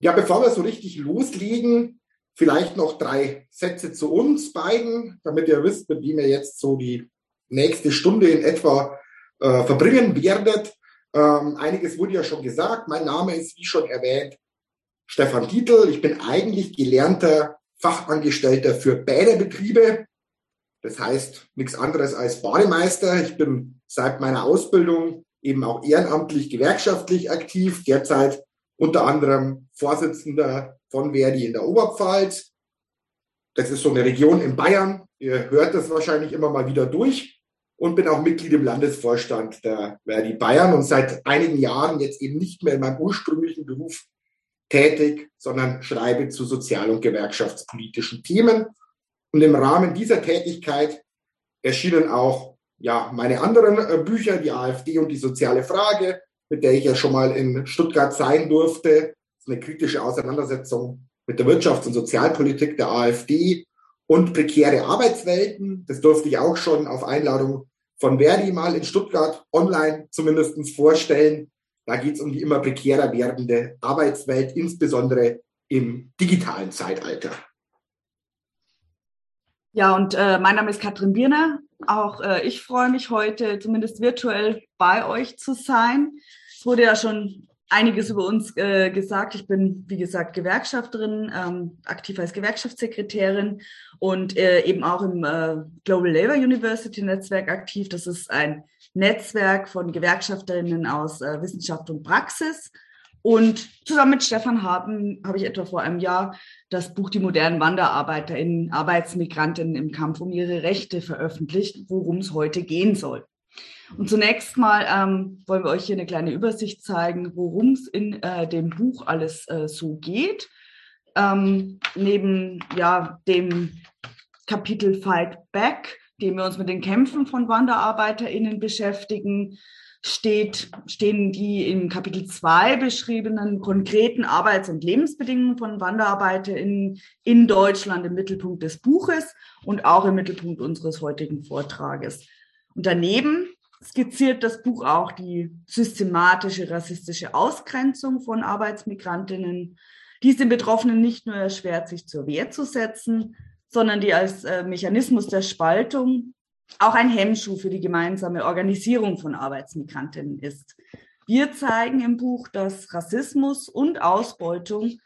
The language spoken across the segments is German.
Ja, bevor wir so richtig loslegen, vielleicht noch drei Sätze zu uns beiden, damit ihr wisst, mit wem ihr jetzt so die nächste Stunde in etwa äh, verbringen werdet. Ähm, einiges wurde ja schon gesagt. Mein Name ist, wie schon erwähnt, Stefan Dietl. Ich bin eigentlich gelernter Fachangestellter für Bäderbetriebe. Das heißt nichts anderes als Bademeister. Ich bin seit meiner Ausbildung eben auch ehrenamtlich gewerkschaftlich aktiv, derzeit unter anderem Vorsitzender von Verdi in der Oberpfalz. Das ist so eine Region in Bayern. Ihr hört das wahrscheinlich immer mal wieder durch und bin auch Mitglied im Landesvorstand der Verdi Bayern und seit einigen Jahren jetzt eben nicht mehr in meinem ursprünglichen Beruf tätig, sondern schreibe zu sozial- und gewerkschaftspolitischen Themen. Und im Rahmen dieser Tätigkeit erschienen auch ja, meine anderen äh, Bücher, die AfD und die soziale Frage, mit der ich ja schon mal in Stuttgart sein durfte. Eine kritische Auseinandersetzung mit der Wirtschafts- und Sozialpolitik der AfD und prekäre Arbeitswelten. Das durfte ich auch schon auf Einladung von Verdi mal in Stuttgart online zumindest vorstellen. Da geht es um die immer prekärer werdende Arbeitswelt, insbesondere im digitalen Zeitalter. Ja, und äh, mein Name ist Katrin Bierner. Auch äh, ich freue mich heute, zumindest virtuell bei euch zu sein. Es wurde ja schon einiges über uns äh, gesagt. Ich bin, wie gesagt, Gewerkschafterin, ähm, aktiv als Gewerkschaftssekretärin und äh, eben auch im äh, Global Labor University Netzwerk aktiv. Das ist ein Netzwerk von Gewerkschafterinnen aus äh, Wissenschaft und Praxis. Und zusammen mit Stefan haben, habe ich etwa vor einem Jahr das Buch Die modernen WanderarbeiterInnen, Arbeitsmigrantinnen im Kampf um ihre Rechte veröffentlicht, worum es heute gehen soll. Und zunächst mal ähm, wollen wir euch hier eine kleine Übersicht zeigen, worum es in äh, dem Buch alles äh, so geht. Ähm, neben ja, dem Kapitel Fight Back, dem wir uns mit den Kämpfen von WanderarbeiterInnen beschäftigen, steht, stehen die in Kapitel 2 beschriebenen konkreten Arbeits- und Lebensbedingungen von WanderarbeiterInnen in Deutschland im Mittelpunkt des Buches und auch im Mittelpunkt unseres heutigen Vortrages. Und daneben skizziert das Buch auch die systematische rassistische Ausgrenzung von Arbeitsmigrantinnen, die es den Betroffenen nicht nur erschwert, sich zur Wehr zu setzen, sondern die als äh, Mechanismus der Spaltung auch ein Hemmschuh für die gemeinsame Organisierung von Arbeitsmigrantinnen ist. Wir zeigen im Buch, dass Rassismus und Ausbeutung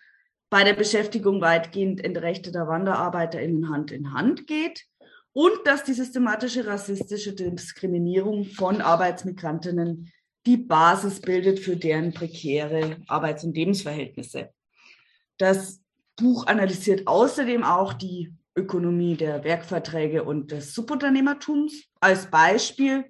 bei der Beschäftigung weitgehend entrechteter WanderarbeiterInnen Hand in Hand geht und dass die systematische rassistische Diskriminierung von Arbeitsmigrantinnen die Basis bildet für deren prekäre Arbeits- und Lebensverhältnisse. Das Buch analysiert außerdem auch die Ökonomie der Werkverträge und des Subunternehmertums als Beispiel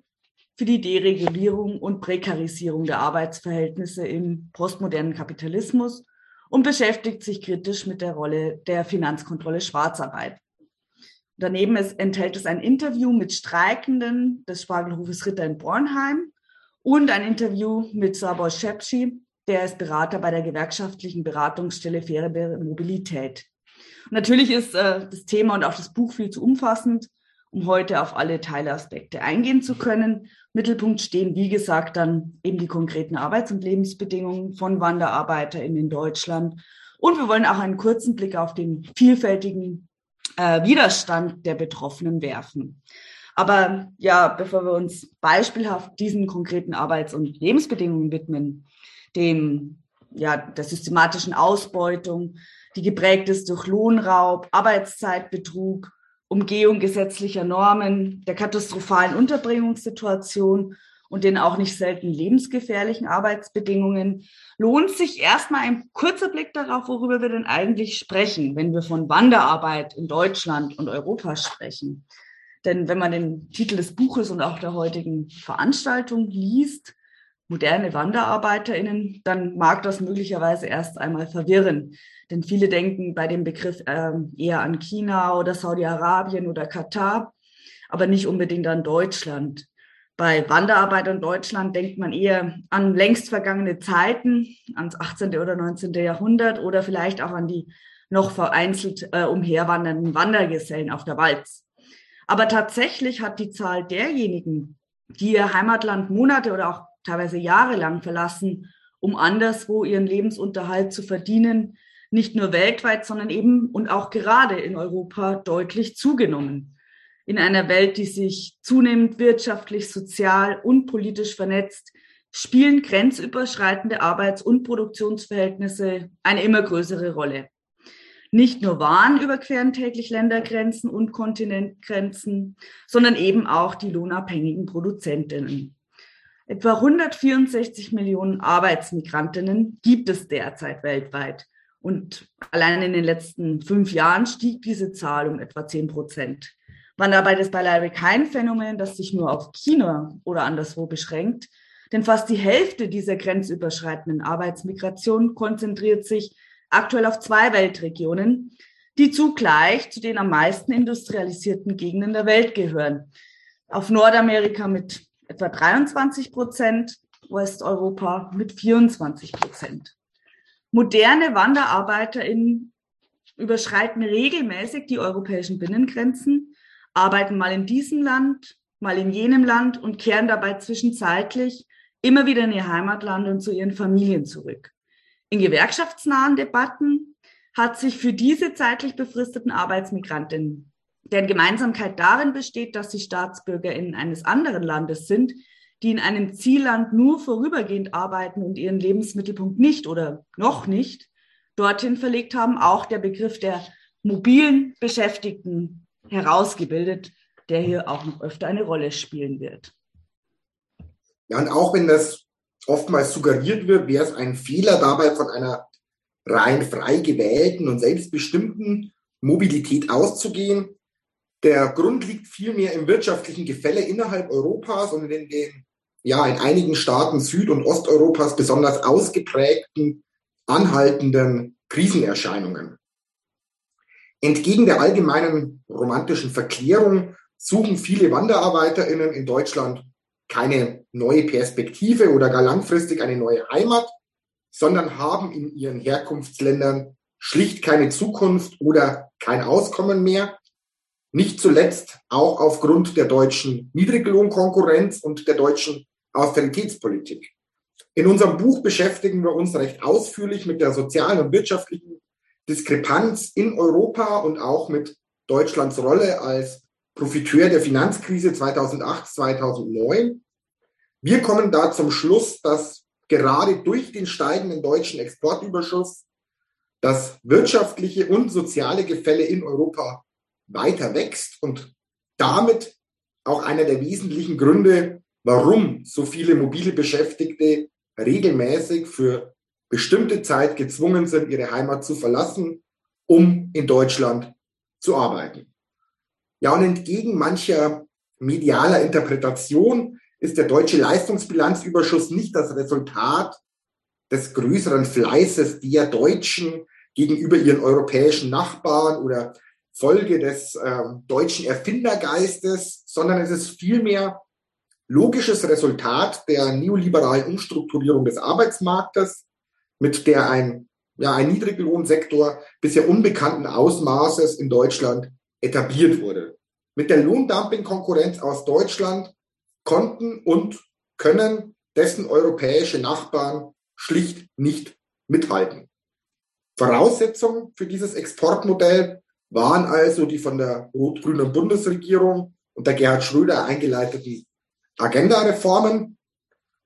für die Deregulierung und Prekarisierung der Arbeitsverhältnisse im postmodernen Kapitalismus und beschäftigt sich kritisch mit der Rolle der Finanzkontrolle Schwarzarbeit. Daneben ist, enthält es ein Interview mit Streikenden des Spargelhofes Ritter in Bornheim und ein Interview mit Sabor Shepschi, der ist Berater bei der gewerkschaftlichen Beratungsstelle Faire Mobilität. Und natürlich ist äh, das Thema und auch das Buch viel zu umfassend, um heute auf alle Teilaspekte eingehen zu können. Mittelpunkt stehen, wie gesagt, dann eben die konkreten Arbeits- und Lebensbedingungen von WanderarbeiterInnen in Deutschland. Und wir wollen auch einen kurzen Blick auf den vielfältigen äh, Widerstand der Betroffenen werfen. Aber ja, bevor wir uns beispielhaft diesen konkreten Arbeits- und Lebensbedingungen widmen, dem ja der systematischen Ausbeutung, die geprägt ist durch Lohnraub, Arbeitszeitbetrug, Umgehung gesetzlicher Normen, der katastrophalen Unterbringungssituation und den auch nicht selten lebensgefährlichen Arbeitsbedingungen, lohnt sich erstmal ein kurzer Blick darauf, worüber wir denn eigentlich sprechen, wenn wir von Wanderarbeit in Deutschland und Europa sprechen. Denn wenn man den Titel des Buches und auch der heutigen Veranstaltung liest, moderne WanderarbeiterInnen, dann mag das möglicherweise erst einmal verwirren. Denn viele denken bei dem Begriff ähm, eher an China oder Saudi-Arabien oder Katar, aber nicht unbedingt an Deutschland. Bei Wanderarbeit in Deutschland denkt man eher an längst vergangene Zeiten, ans 18. oder 19. Jahrhundert oder vielleicht auch an die noch vereinzelt äh, umherwandernden Wandergesellen auf der Walz. Aber tatsächlich hat die Zahl derjenigen, die ihr Heimatland Monate oder auch teilweise jahrelang verlassen um anderswo ihren Lebensunterhalt zu verdienen, nicht nur weltweit, sondern eben und auch gerade in Europa deutlich zugenommen. In einer Welt, die sich zunehmend wirtschaftlich, sozial und politisch vernetzt, spielen grenzüberschreitende Arbeits- und Produktionsverhältnisse eine immer größere Rolle. Nicht nur Waren überqueren täglich Ländergrenzen und Kontinentgrenzen, sondern eben auch die lohnabhängigen Produzentinnen. Etwa 164 Millionen Arbeitsmigrantinnen gibt es derzeit weltweit. Und allein in den letzten fünf Jahren stieg diese Zahl um etwa 10 Prozent. War dabei das beileibe kein Phänomen, das sich nur auf China oder anderswo beschränkt, denn fast die Hälfte dieser grenzüberschreitenden Arbeitsmigration konzentriert sich aktuell auf zwei Weltregionen, die zugleich zu den am meisten industrialisierten Gegenden der Welt gehören. Auf Nordamerika mit etwa 23 Prozent, Westeuropa mit 24 Prozent. Moderne WanderarbeiterInnen überschreiten regelmäßig die europäischen Binnengrenzen, arbeiten mal in diesem Land, mal in jenem Land und kehren dabei zwischenzeitlich immer wieder in ihr Heimatland und zu ihren Familien zurück. In gewerkschaftsnahen Debatten hat sich für diese zeitlich befristeten Arbeitsmigrantinnen, deren Gemeinsamkeit darin besteht, dass sie StaatsbürgerInnen eines anderen Landes sind, die in einem Zielland nur vorübergehend arbeiten und ihren Lebensmittelpunkt nicht oder noch nicht dorthin verlegt haben, auch der Begriff der mobilen Beschäftigten herausgebildet, der hier auch noch öfter eine Rolle spielen wird. Ja, und auch wenn das oftmals suggeriert wird, wäre es ein Fehler dabei von einer rein frei gewählten und selbstbestimmten Mobilität auszugehen. Der Grund liegt vielmehr im wirtschaftlichen Gefälle innerhalb Europas und in den ja in einigen Staaten Süd- und Osteuropas besonders ausgeprägten, anhaltenden Krisenerscheinungen. Entgegen der allgemeinen romantischen Verklärung suchen viele WanderarbeiterInnen in Deutschland keine neue Perspektive oder gar langfristig eine neue Heimat, sondern haben in ihren Herkunftsländern schlicht keine Zukunft oder kein Auskommen mehr nicht zuletzt auch aufgrund der deutschen Niedriglohnkonkurrenz und der deutschen Austeritätspolitik. In unserem Buch beschäftigen wir uns recht ausführlich mit der sozialen und wirtschaftlichen Diskrepanz in Europa und auch mit Deutschlands Rolle als Profiteur der Finanzkrise 2008, 2009. Wir kommen da zum Schluss, dass gerade durch den steigenden deutschen Exportüberschuss das wirtschaftliche und soziale Gefälle in Europa weiter wächst und damit auch einer der wesentlichen Gründe, warum so viele mobile Beschäftigte regelmäßig für bestimmte Zeit gezwungen sind, ihre Heimat zu verlassen, um in Deutschland zu arbeiten. Ja, und entgegen mancher medialer Interpretation ist der deutsche Leistungsbilanzüberschuss nicht das Resultat des größeren Fleißes der Deutschen gegenüber ihren europäischen Nachbarn oder Folge des äh, deutschen Erfindergeistes, sondern es ist vielmehr logisches Resultat der neoliberalen Umstrukturierung des Arbeitsmarktes, mit der ein, ja, ein Niedriglohnsektor bisher unbekannten Ausmaßes in Deutschland etabliert wurde. Mit der Lohndumping-Konkurrenz aus Deutschland konnten und können dessen europäische Nachbarn schlicht nicht mithalten. Voraussetzung für dieses Exportmodell waren also die von der rot-grünen Bundesregierung unter Gerhard Schröder eingeleiteten Agenda-Reformen.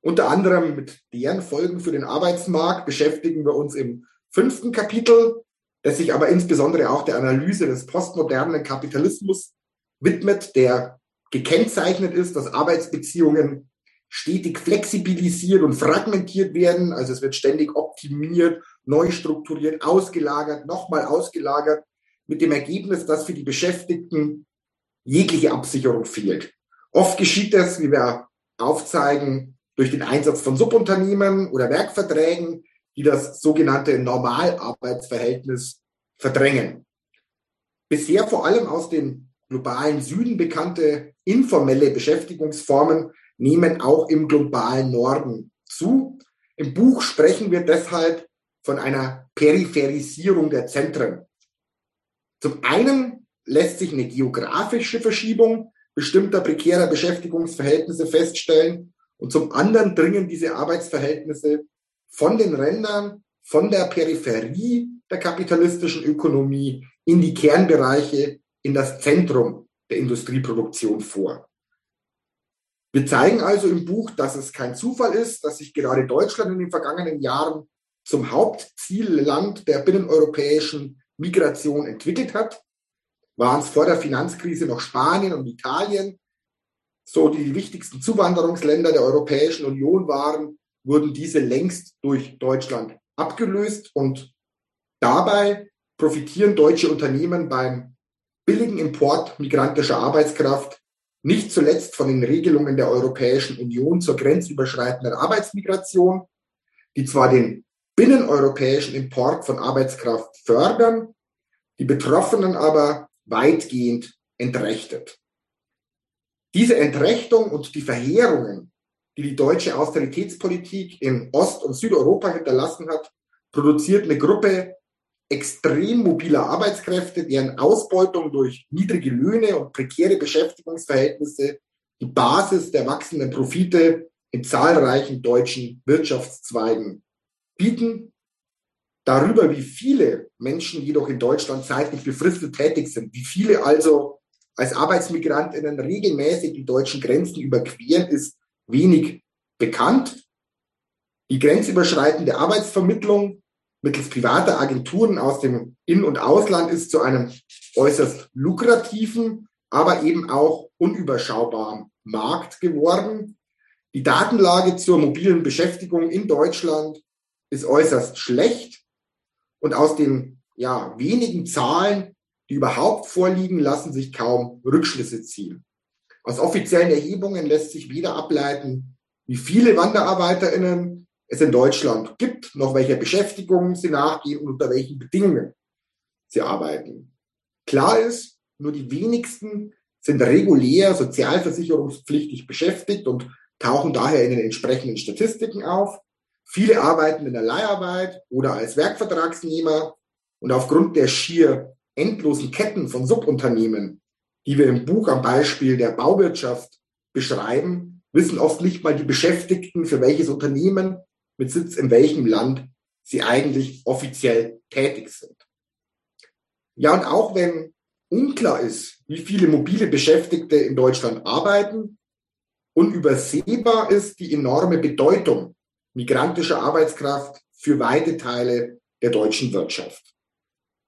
Unter anderem mit deren Folgen für den Arbeitsmarkt beschäftigen wir uns im fünften Kapitel, das sich aber insbesondere auch der Analyse des postmodernen Kapitalismus widmet, der gekennzeichnet ist, dass Arbeitsbeziehungen stetig flexibilisiert und fragmentiert werden. Also es wird ständig optimiert, neu strukturiert, ausgelagert, nochmal ausgelagert mit dem Ergebnis, dass für die Beschäftigten jegliche Absicherung fehlt. Oft geschieht das, wie wir aufzeigen, durch den Einsatz von Subunternehmen oder Werkverträgen, die das sogenannte Normalarbeitsverhältnis verdrängen. Bisher vor allem aus dem globalen Süden bekannte informelle Beschäftigungsformen nehmen auch im globalen Norden zu. Im Buch sprechen wir deshalb von einer Peripherisierung der Zentren. Zum einen lässt sich eine geografische Verschiebung bestimmter prekärer Beschäftigungsverhältnisse feststellen und zum anderen dringen diese Arbeitsverhältnisse von den Rändern, von der Peripherie der kapitalistischen Ökonomie in die Kernbereiche, in das Zentrum der Industrieproduktion vor. Wir zeigen also im Buch, dass es kein Zufall ist, dass sich gerade Deutschland in den vergangenen Jahren zum Hauptzielland der binneneuropäischen Migration entwickelt hat. Waren es vor der Finanzkrise noch Spanien und Italien, so die wichtigsten Zuwanderungsländer der Europäischen Union waren, wurden diese längst durch Deutschland abgelöst und dabei profitieren deutsche Unternehmen beim billigen Import migrantischer Arbeitskraft nicht zuletzt von den Regelungen der Europäischen Union zur grenzüberschreitenden Arbeitsmigration, die zwar den binneneuropäischen Import von Arbeitskraft fördern, die Betroffenen aber weitgehend entrechtet. Diese Entrechtung und die Verheerungen, die die deutsche Austeritätspolitik in Ost- und Südeuropa hinterlassen hat, produziert eine Gruppe extrem mobiler Arbeitskräfte, deren Ausbeutung durch niedrige Löhne und prekäre Beschäftigungsverhältnisse die Basis der wachsenden Profite in zahlreichen deutschen Wirtschaftszweigen bieten. Darüber, wie viele Menschen jedoch in Deutschland zeitlich befristet tätig sind, wie viele also als Arbeitsmigrantinnen regelmäßig die deutschen Grenzen überqueren, ist wenig bekannt. Die grenzüberschreitende Arbeitsvermittlung mittels privater Agenturen aus dem In- und Ausland ist zu einem äußerst lukrativen, aber eben auch unüberschaubaren Markt geworden. Die Datenlage zur mobilen Beschäftigung in Deutschland ist äußerst schlecht und aus den ja, wenigen Zahlen, die überhaupt vorliegen, lassen sich kaum Rückschlüsse ziehen. Aus offiziellen Erhebungen lässt sich weder ableiten, wie viele WanderarbeiterInnen es in Deutschland gibt, noch welcher Beschäftigung sie nachgehen und unter welchen Bedingungen sie arbeiten. Klar ist, nur die wenigsten sind regulär sozialversicherungspflichtig beschäftigt und tauchen daher in den entsprechenden Statistiken auf. Viele arbeiten in der Leiharbeit oder als Werkvertragsnehmer und aufgrund der schier endlosen Ketten von Subunternehmen, die wir im Buch am Beispiel der Bauwirtschaft beschreiben, wissen oft nicht mal die Beschäftigten, für welches Unternehmen mit Sitz in welchem Land sie eigentlich offiziell tätig sind. Ja, und auch wenn unklar ist, wie viele mobile Beschäftigte in Deutschland arbeiten, unübersehbar ist die enorme Bedeutung migrantischer Arbeitskraft für weite Teile der deutschen Wirtschaft.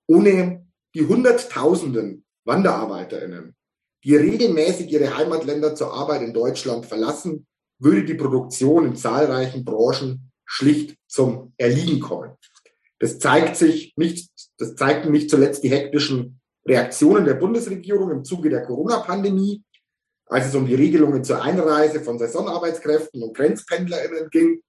Ohne die Hunderttausenden Wanderarbeiterinnen, die regelmäßig ihre Heimatländer zur Arbeit in Deutschland verlassen, würde die Produktion in zahlreichen Branchen schlicht zum Erliegen kommen. Das zeigt sich nicht, das zeigten nicht zuletzt die hektischen Reaktionen der Bundesregierung im Zuge der Corona-Pandemie, als es um die Regelungen zur Einreise von Saisonarbeitskräften und GrenzpendlerInnen ging.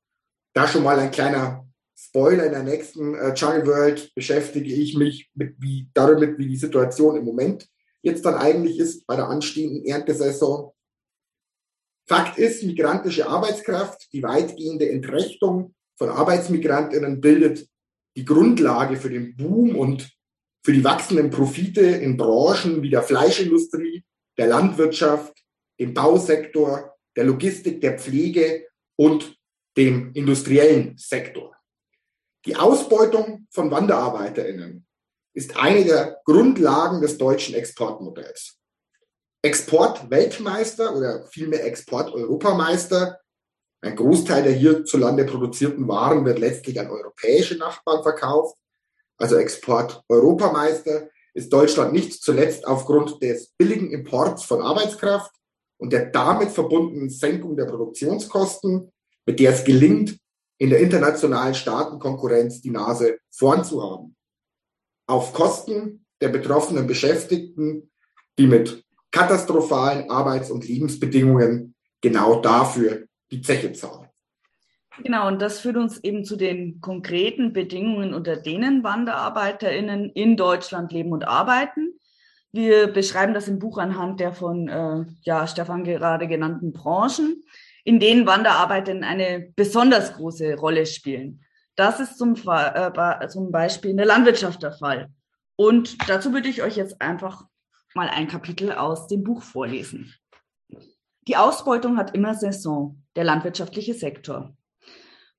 Da schon mal ein kleiner Spoiler in der nächsten äh, Jungle World beschäftige ich mich mit wie, damit, wie die Situation im Moment jetzt dann eigentlich ist bei der anstehenden Erntesaison. Fakt ist, migrantische Arbeitskraft, die weitgehende Entrechtung von Arbeitsmigrantinnen bildet die Grundlage für den Boom und für die wachsenden Profite in Branchen wie der Fleischindustrie, der Landwirtschaft, dem Bausektor, der Logistik, der Pflege und dem industriellen Sektor. Die Ausbeutung von Wanderarbeiterinnen ist eine der Grundlagen des deutschen Exportmodells. Exportweltmeister oder vielmehr Export-Europameister. Ein Großteil der hierzulande produzierten Waren wird letztlich an europäische Nachbarn verkauft. Also Export-Europameister ist Deutschland nicht zuletzt aufgrund des billigen Imports von Arbeitskraft und der damit verbundenen Senkung der Produktionskosten, mit der es gelingt, in der internationalen Staatenkonkurrenz die Nase vorn zu haben. Auf Kosten der betroffenen Beschäftigten, die mit katastrophalen Arbeits- und Lebensbedingungen genau dafür die Zeche zahlen. Genau, und das führt uns eben zu den konkreten Bedingungen, unter denen WanderarbeiterInnen in Deutschland leben und arbeiten. Wir beschreiben das im Buch anhand der von äh, ja, Stefan gerade genannten Branchen, in denen WanderarbeiterInnen eine besonders große Rolle spielen. Das ist zum, äh, zum Beispiel in der Landwirtschaft der Fall. Und dazu würde ich euch jetzt einfach mal ein Kapitel aus dem Buch vorlesen. Die Ausbeutung hat immer Saison, der landwirtschaftliche Sektor.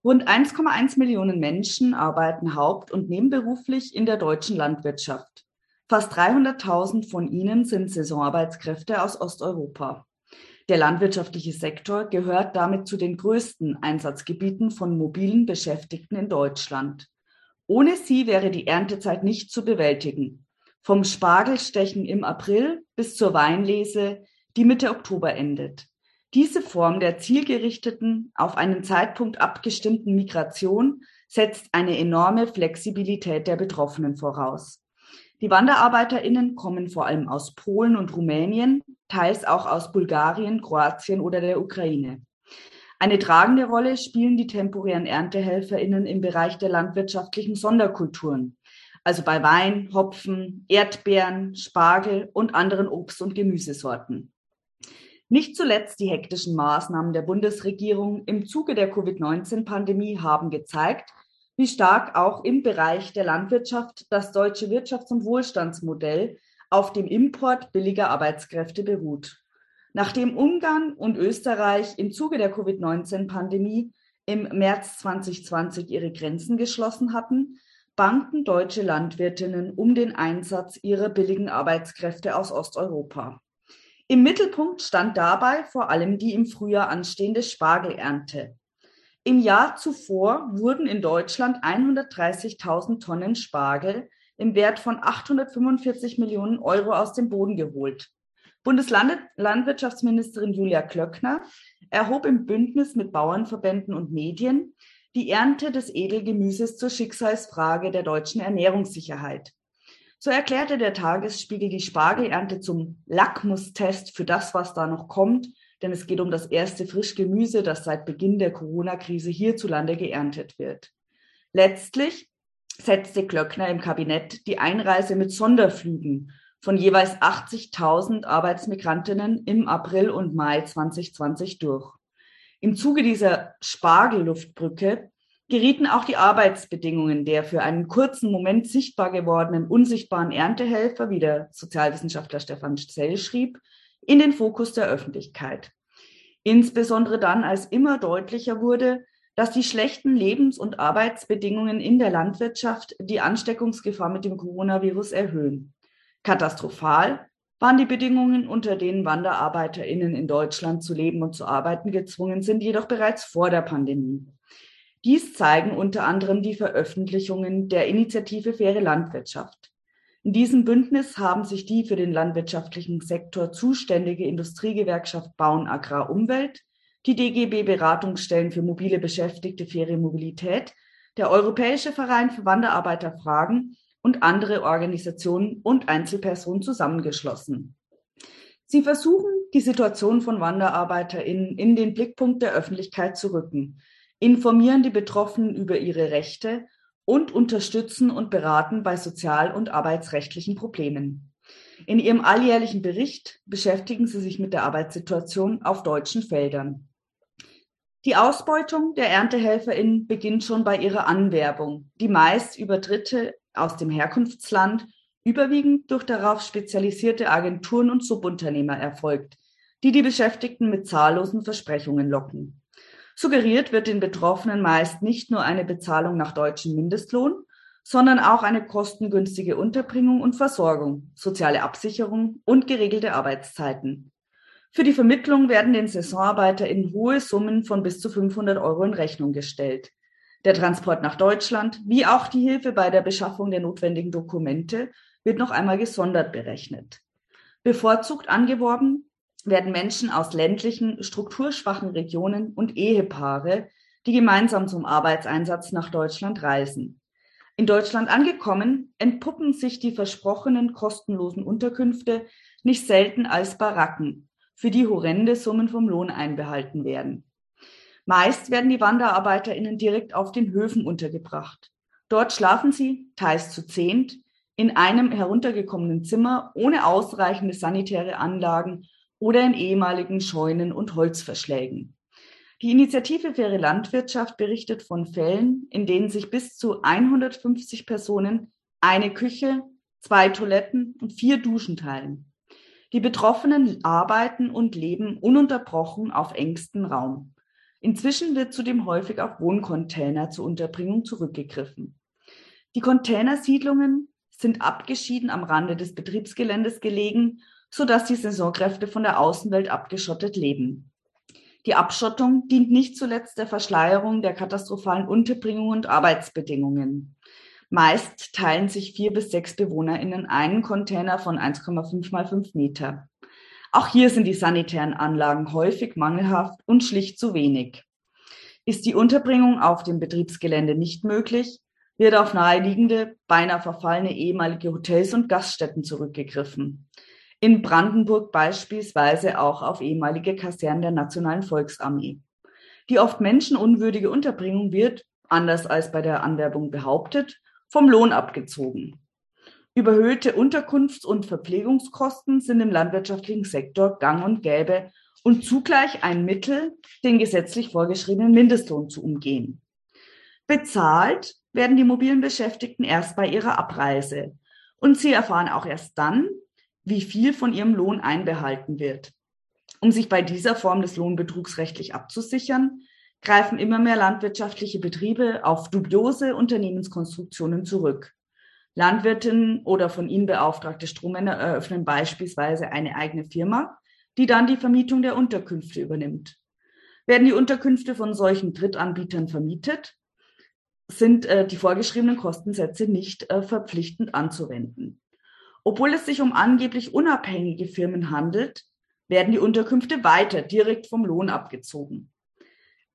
Rund 1,1 Millionen Menschen arbeiten haupt- und nebenberuflich in der deutschen Landwirtschaft. Fast 300.000 von ihnen sind Saisonarbeitskräfte aus Osteuropa. Der landwirtschaftliche Sektor gehört damit zu den größten Einsatzgebieten von mobilen Beschäftigten in Deutschland. Ohne sie wäre die Erntezeit nicht zu bewältigen. Vom Spargelstechen im April bis zur Weinlese, die Mitte Oktober endet. Diese Form der zielgerichteten, auf einen Zeitpunkt abgestimmten Migration setzt eine enorme Flexibilität der Betroffenen voraus. Die WanderarbeiterInnen kommen vor allem aus Polen und Rumänien, teils auch aus Bulgarien, Kroatien oder der Ukraine. Eine tragende Rolle spielen die temporären ErntehelferInnen im Bereich der landwirtschaftlichen Sonderkulturen, also bei Wein, Hopfen, Erdbeeren, Spargel und anderen Obst- und Gemüsesorten. Nicht zuletzt die hektischen Maßnahmen der Bundesregierung im Zuge der Covid-19-Pandemie haben gezeigt, wie stark auch im Bereich der Landwirtschaft das deutsche Wirtschafts- und Wohlstandsmodell auf dem Import billiger Arbeitskräfte beruht. Nachdem Ungarn und Österreich im Zuge der Covid-19-Pandemie im März 2020 ihre Grenzen geschlossen hatten, banken deutsche Landwirtinnen um den Einsatz ihrer billigen Arbeitskräfte aus Osteuropa. Im Mittelpunkt stand dabei vor allem die im Frühjahr anstehende Spargelernte. Im Jahr zuvor wurden in Deutschland 130.000 Tonnen Spargel im Wert von 845 Millionen Euro aus dem Boden geholt. Bundeslandwirtschaftsministerin Julia Klöckner erhob im Bündnis mit Bauernverbänden und Medien die Ernte des Edelgemüses zur Schicksalsfrage der deutschen Ernährungssicherheit. So erklärte der Tagesspiegel die Spargelernte zum Lackmustest für das, was da noch kommt denn es geht um das erste Frischgemüse, das seit Beginn der Corona-Krise hierzulande geerntet wird. Letztlich setzte Klöckner im Kabinett die Einreise mit Sonderflügen von jeweils 80.000 Arbeitsmigrantinnen im April und Mai 2020 durch. Im Zuge dieser Spargelluftbrücke gerieten auch die Arbeitsbedingungen der für einen kurzen Moment sichtbar gewordenen unsichtbaren Erntehelfer, wie der Sozialwissenschaftler Stefan Zell schrieb, in den Fokus der Öffentlichkeit. Insbesondere dann, als immer deutlicher wurde, dass die schlechten Lebens- und Arbeitsbedingungen in der Landwirtschaft die Ansteckungsgefahr mit dem Coronavirus erhöhen. Katastrophal waren die Bedingungen, unter denen Wanderarbeiterinnen in Deutschland zu leben und zu arbeiten gezwungen sind, jedoch bereits vor der Pandemie. Dies zeigen unter anderem die Veröffentlichungen der Initiative Faire Landwirtschaft. In diesem Bündnis haben sich die für den landwirtschaftlichen Sektor zuständige Industriegewerkschaft Bauen Agrar Umwelt, die DGB Beratungsstellen für mobile Beschäftigte faire Mobilität, der Europäische Verein für Wanderarbeiterfragen und andere Organisationen und Einzelpersonen zusammengeschlossen. Sie versuchen, die Situation von WanderarbeiterInnen in den Blickpunkt der Öffentlichkeit zu rücken, informieren die Betroffenen über ihre Rechte und unterstützen und beraten bei sozial- und arbeitsrechtlichen Problemen. In ihrem alljährlichen Bericht beschäftigen sie sich mit der Arbeitssituation auf deutschen Feldern. Die Ausbeutung der ErntehelferInnen beginnt schon bei ihrer Anwerbung, die meist über Dritte aus dem Herkunftsland, überwiegend durch darauf spezialisierte Agenturen und Subunternehmer erfolgt, die die Beschäftigten mit zahllosen Versprechungen locken. Suggeriert wird den Betroffenen meist nicht nur eine Bezahlung nach deutschem Mindestlohn, sondern auch eine kostengünstige Unterbringung und Versorgung, soziale Absicherung und geregelte Arbeitszeiten. Für die Vermittlung werden den SaisonarbeiterInnen hohe Summen von bis zu 500 Euro in Rechnung gestellt. Der Transport nach Deutschland, wie auch die Hilfe bei der Beschaffung der notwendigen Dokumente, wird noch einmal gesondert berechnet. Bevorzugt angeworben werden Menschen aus ländlichen, strukturschwachen Regionen und Ehepaare, die gemeinsam zum Arbeitseinsatz nach Deutschland reisen. In Deutschland angekommen, entpuppen sich die versprochenen kostenlosen Unterkünfte nicht selten als Baracken, für die horrende Summen vom Lohn einbehalten werden. Meist werden die WanderarbeiterInnen direkt auf den Höfen untergebracht. Dort schlafen sie, teils zu zehnt, in einem heruntergekommenen Zimmer ohne ausreichende sanitäre Anlagen oder in ehemaligen Scheunen und Holzverschlägen. Die Initiative Faire Landwirtschaft berichtet von Fällen, in denen sich bis zu 150 Personen eine Küche, zwei Toiletten und vier Duschen teilen. Die Betroffenen arbeiten und leben ununterbrochen auf engstem Raum. Inzwischen wird zudem häufig auf Wohncontainer zur Unterbringung zurückgegriffen. Die Containersiedlungen sind abgeschieden am Rande des Betriebsgeländes gelegen, sodass die Saisonkräfte von der Außenwelt abgeschottet leben. Die Abschottung dient nicht zuletzt der Verschleierung der katastrophalen Unterbringung und Arbeitsbedingungen. Meist teilen sich vier bis sechs BewohnerInnen einen Container von 1,5 mal 5 Meter. Auch hier sind die sanitären Anlagen häufig mangelhaft und schlicht zu wenig. Ist die Unterbringung auf dem Betriebsgelände nicht möglich, wird auf naheliegende, beinahe verfallene ehemalige Hotels und Gaststätten zurückgegriffen. In Brandenburg beispielsweise auch auf ehemalige Kasernen der Nationalen Volksarmee. Die oft menschenunwürdige Unterbringung wird, anders als bei der Anwerbung behauptet, vom Lohn abgezogen. Überhöhte Unterkunfts- und Verpflegungskosten sind im landwirtschaftlichen Sektor gang und gäbe und zugleich ein Mittel, den gesetzlich vorgeschriebenen Mindestlohn zu umgehen. Bezahlt werden die mobilen Beschäftigten erst bei ihrer Abreise. Und sie erfahren auch erst dann, wie viel von ihrem Lohn einbehalten wird. Um sich bei dieser Form des Lohnbetrugs rechtlich abzusichern, greifen immer mehr landwirtschaftliche Betriebe auf dubiose Unternehmenskonstruktionen zurück. Landwirtinnen oder von ihnen beauftragte Strommänner eröffnen beispielsweise eine eigene Firma, die dann die Vermietung der Unterkünfte übernimmt. Werden die Unterkünfte von solchen Drittanbietern vermietet, sind äh, die vorgeschriebenen Kostensätze nicht äh, verpflichtend anzuwenden. Obwohl es sich um angeblich unabhängige Firmen handelt, werden die Unterkünfte weiter direkt vom Lohn abgezogen.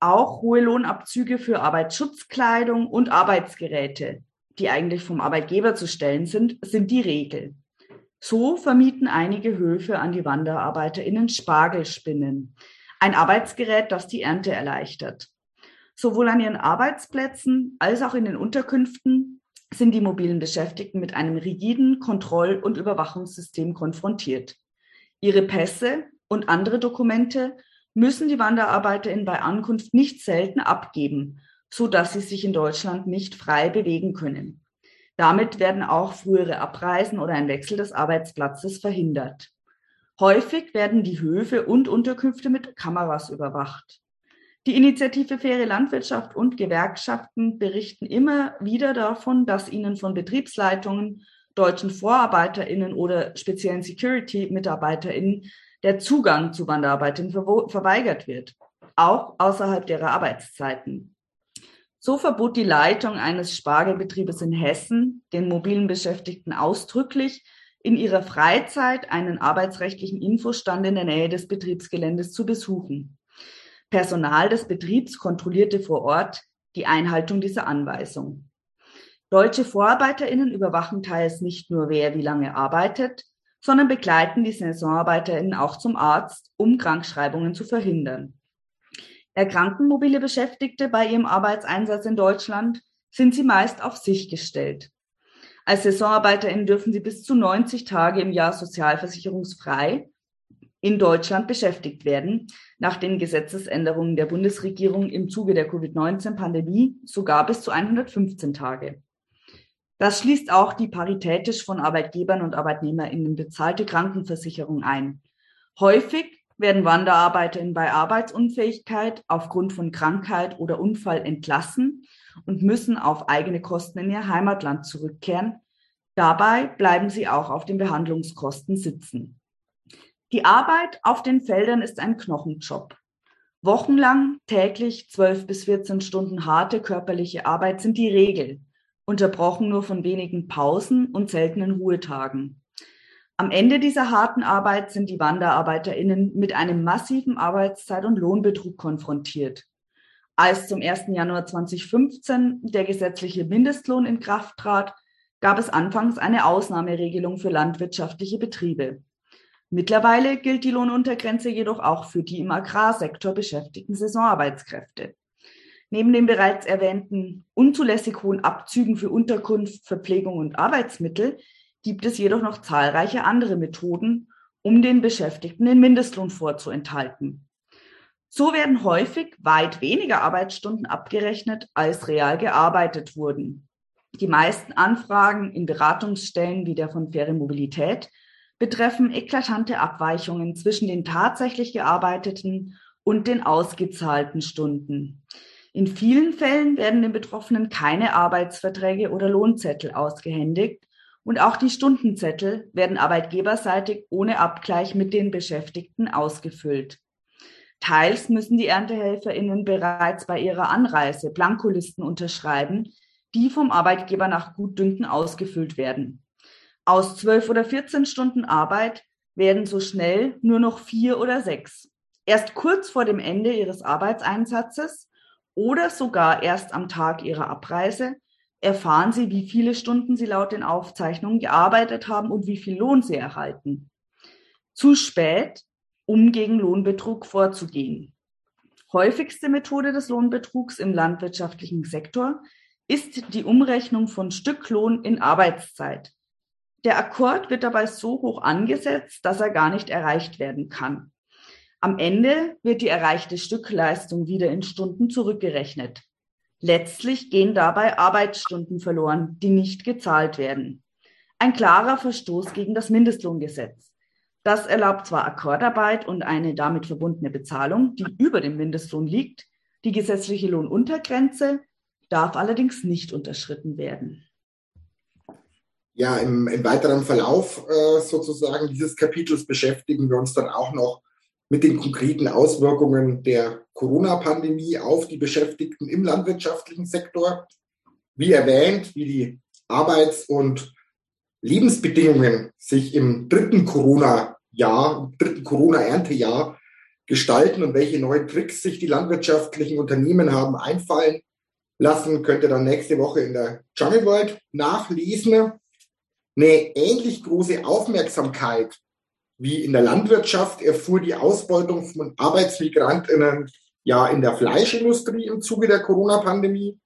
Auch hohe Lohnabzüge für Arbeitsschutzkleidung und Arbeitsgeräte, die eigentlich vom Arbeitgeber zu stellen sind, sind die Regel. So vermieten einige Höfe an die WanderarbeiterInnen Spargelspinnen, ein Arbeitsgerät, das die Ernte erleichtert. Sowohl an ihren Arbeitsplätzen als auch in den Unterkünften sind die mobilen Beschäftigten mit einem rigiden Kontroll- und Überwachungssystem konfrontiert. Ihre Pässe und andere Dokumente müssen die WanderarbeiterInnen bei Ankunft nicht selten abgeben, so dass sie sich in Deutschland nicht frei bewegen können. Damit werden auch frühere Abreisen oder ein Wechsel des Arbeitsplatzes verhindert. Häufig werden die Höfe und Unterkünfte mit Kameras überwacht. Die Initiative Faire Landwirtschaft und Gewerkschaften berichten immer wieder davon, dass ihnen von Betriebsleitungen, deutschen VorarbeiterInnen oder speziellen Security-MitarbeiterInnen der Zugang zu WanderarbeiterInnen verweigert wird, auch außerhalb derer Arbeitszeiten. So verbot die Leitung eines Spargelbetriebes in Hessen den mobilen Beschäftigten ausdrücklich, in ihrer Freizeit einen arbeitsrechtlichen Infostand in der Nähe des Betriebsgeländes zu besuchen. Personal des Betriebs kontrollierte vor Ort die Einhaltung dieser Anweisung. Deutsche VorarbeiterInnen überwachen teils nicht nur, wer wie lange arbeitet, sondern begleiten die SaisonarbeiterInnen auch zum Arzt, um Krankschreibungen zu verhindern. Erkranken mobile Beschäftigte bei ihrem Arbeitseinsatz in Deutschland sind sie meist auf sich gestellt. Als SaisonarbeiterInnen dürfen sie bis zu 90 Tage im Jahr sozialversicherungsfrei in Deutschland beschäftigt werden, nach den Gesetzesänderungen der Bundesregierung im Zuge der Covid-19-Pandemie sogar bis zu 115 Tage. Das schließt auch die paritätisch von Arbeitgebern und ArbeitnehmerInnen bezahlte Krankenversicherung ein. Häufig werden WanderarbeiterInnen bei Arbeitsunfähigkeit aufgrund von Krankheit oder Unfall entlassen und müssen auf eigene Kosten in ihr Heimatland zurückkehren. Dabei bleiben sie auch auf den Behandlungskosten sitzen. Die Arbeit auf den Feldern ist ein Knochenjob. Wochenlang, täglich 12 bis 14 Stunden harte körperliche Arbeit sind die Regel, unterbrochen nur von wenigen Pausen und seltenen Ruhetagen. Am Ende dieser harten Arbeit sind die WanderarbeiterInnen mit einem massiven Arbeitszeit- und Lohnbetrug konfrontiert. Als zum 1. Januar 2015 der gesetzliche Mindestlohn in Kraft trat, gab es anfangs eine Ausnahmeregelung für landwirtschaftliche Betriebe. Mittlerweile gilt die Lohnuntergrenze jedoch auch für die im Agrarsektor beschäftigten Saisonarbeitskräfte. Neben den bereits erwähnten unzulässig hohen Abzügen für Unterkunft, Verpflegung und Arbeitsmittel gibt es jedoch noch zahlreiche andere Methoden, um den Beschäftigten den Mindestlohn vorzuenthalten. So werden häufig weit weniger Arbeitsstunden abgerechnet, als real gearbeitet wurden. Die meisten Anfragen in Beratungsstellen wie der von Faire Mobilität betreffen eklatante Abweichungen zwischen den tatsächlich gearbeiteten und den ausgezahlten Stunden. In vielen Fällen werden den Betroffenen keine Arbeitsverträge oder Lohnzettel ausgehändigt und auch die Stundenzettel werden arbeitgeberseitig ohne Abgleich mit den Beschäftigten ausgefüllt. Teils müssen die ErntehelferInnen bereits bei ihrer Anreise Blankolisten unterschreiben, die vom Arbeitgeber nach Gutdünken ausgefüllt werden. Aus zwölf oder 14 Stunden Arbeit werden so schnell nur noch vier oder sechs. Erst kurz vor dem Ende ihres Arbeitseinsatzes oder sogar erst am Tag ihrer Abreise erfahren sie, wie viele Stunden sie laut den Aufzeichnungen gearbeitet haben und wie viel Lohn sie erhalten. Zu spät, um gegen Lohnbetrug vorzugehen. Häufigste Methode des Lohnbetrugs im landwirtschaftlichen Sektor ist die Umrechnung von Stücklohn in Arbeitszeit. Der Akkord wird dabei so hoch angesetzt, dass er gar nicht erreicht werden kann. Am Ende wird die erreichte Stückleistung wieder in Stunden zurückgerechnet. Letztlich gehen dabei Arbeitsstunden verloren, die nicht gezahlt werden. Ein klarer Verstoß gegen das Mindestlohngesetz. Das erlaubt zwar Akkordarbeit und eine damit verbundene Bezahlung, die über dem Mindestlohn liegt. Die gesetzliche Lohnuntergrenze darf allerdings nicht unterschritten werden. Ja, im, im weiteren Verlauf äh, sozusagen dieses Kapitels beschäftigen wir uns dann auch noch mit den konkreten Auswirkungen der Corona-Pandemie auf die Beschäftigten im landwirtschaftlichen Sektor. Wie erwähnt, wie die Arbeits- und Lebensbedingungen sich im dritten Corona-Jahr, dritten Corona-Erntejahr gestalten und welche neuen Tricks sich die landwirtschaftlichen Unternehmen haben einfallen lassen, könnt ihr dann nächste Woche in der Jungle World nachlesen. Eine ähnlich große Aufmerksamkeit wie in der Landwirtschaft erfuhr die Ausbeutung von Arbeitsmigrantinnen ja in der Fleischindustrie im Zuge der Corona-Pandemie.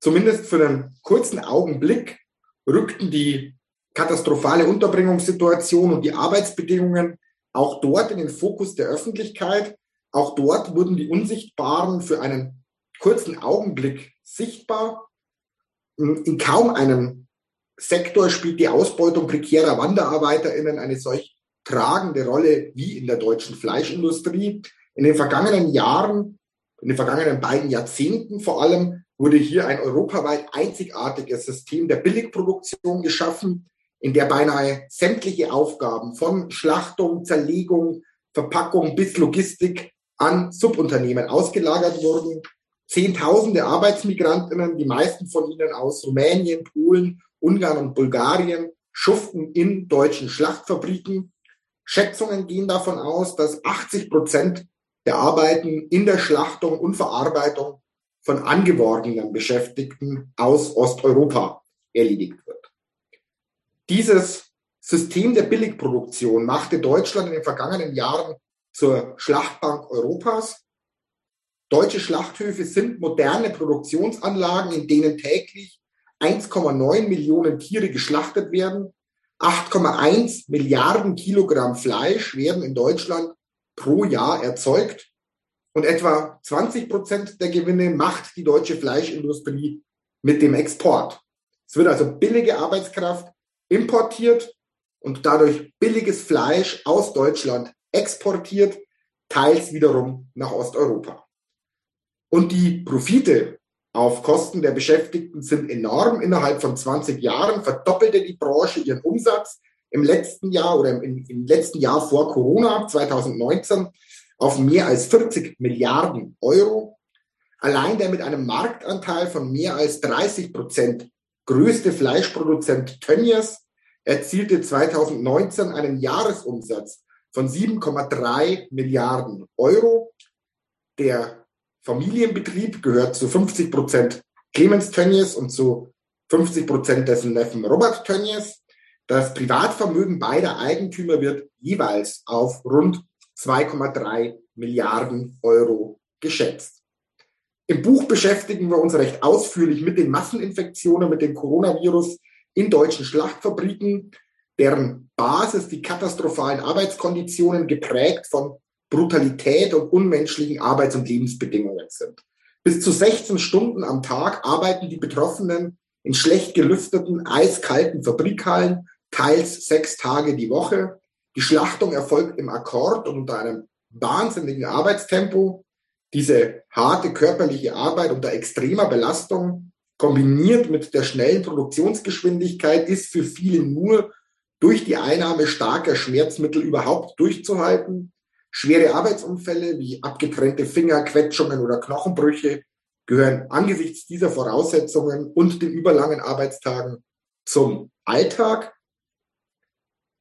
Zumindest für einen kurzen Augenblick rückten die katastrophale Unterbringungssituation und die Arbeitsbedingungen auch dort in den Fokus der Öffentlichkeit. Auch dort wurden die Unsichtbaren für einen kurzen Augenblick sichtbar. In kaum einem Sektor spielt die Ausbeutung prekärer WanderarbeiterInnen eine solch tragende Rolle wie in der deutschen Fleischindustrie. In den vergangenen Jahren, in den vergangenen beiden Jahrzehnten vor allem, wurde hier ein europaweit einzigartiges System der Billigproduktion geschaffen, in der beinahe sämtliche Aufgaben von Schlachtung, Zerlegung, Verpackung bis Logistik an Subunternehmen ausgelagert wurden. Zehntausende Arbeitsmigrantinnen, die meisten von ihnen aus Rumänien, Polen, Ungarn und Bulgarien, schuften in deutschen Schlachtfabriken Schätzungen gehen davon aus, dass 80 Prozent der Arbeiten in der Schlachtung und Verarbeitung von angeworbenen Beschäftigten aus Osteuropa erledigt wird. Dieses System der Billigproduktion machte Deutschland in den vergangenen Jahren zur Schlachtbank Europas. Deutsche Schlachthöfe sind moderne Produktionsanlagen, in denen täglich 1,9 Millionen Tiere geschlachtet werden 8,1 Milliarden Kilogramm Fleisch werden in Deutschland pro Jahr erzeugt und etwa 20 Prozent der Gewinne macht die deutsche Fleischindustrie mit dem Export. Es wird also billige Arbeitskraft importiert und dadurch billiges Fleisch aus Deutschland exportiert, teils wiederum nach Osteuropa. Und die Profite auf Kosten der Beschäftigten sind enorm. Innerhalb von 20 Jahren verdoppelte die Branche ihren Umsatz im letzten Jahr oder im, im letzten Jahr vor Corona, 2019, auf mehr als 40 Milliarden Euro. Allein der mit einem Marktanteil von mehr als 30 Prozent größte Fleischproduzent Tönnies erzielte 2019 einen Jahresumsatz von 7,3 Milliarden Euro. Der Familienbetrieb, gehört zu 50 Prozent Clemens Tönnies und zu 50 Prozent dessen Neffen Robert Tönnies. Das Privatvermögen beider Eigentümer wird jeweils auf rund 2,3 Milliarden Euro geschätzt. Im Buch beschäftigen wir uns recht ausführlich mit den Masseninfektionen mit dem Coronavirus in deutschen Schlachtfabriken, deren Basis die katastrophalen Arbeitskonditionen geprägt von Brutalität und unmenschlichen Arbeits- und Lebensbedingungen sind. Bis zu 16 Stunden am Tag arbeiten die Betroffenen in schlecht gelüfteten, eiskalten Fabrikhallen, teils sechs Tage die Woche. Die Schlachtung erfolgt im Akkord und unter einem wahnsinnigen Arbeitstempo, diese harte körperliche Arbeit unter extremer Belastung kombiniert mit der schnellen Produktionsgeschwindigkeit ist für viele nur durch die Einnahme starker Schmerzmittel überhaupt durchzuhalten. Schwere Arbeitsunfälle wie abgetrennte Finger, Quetschungen oder Knochenbrüche gehören angesichts dieser Voraussetzungen und den überlangen Arbeitstagen zum Alltag.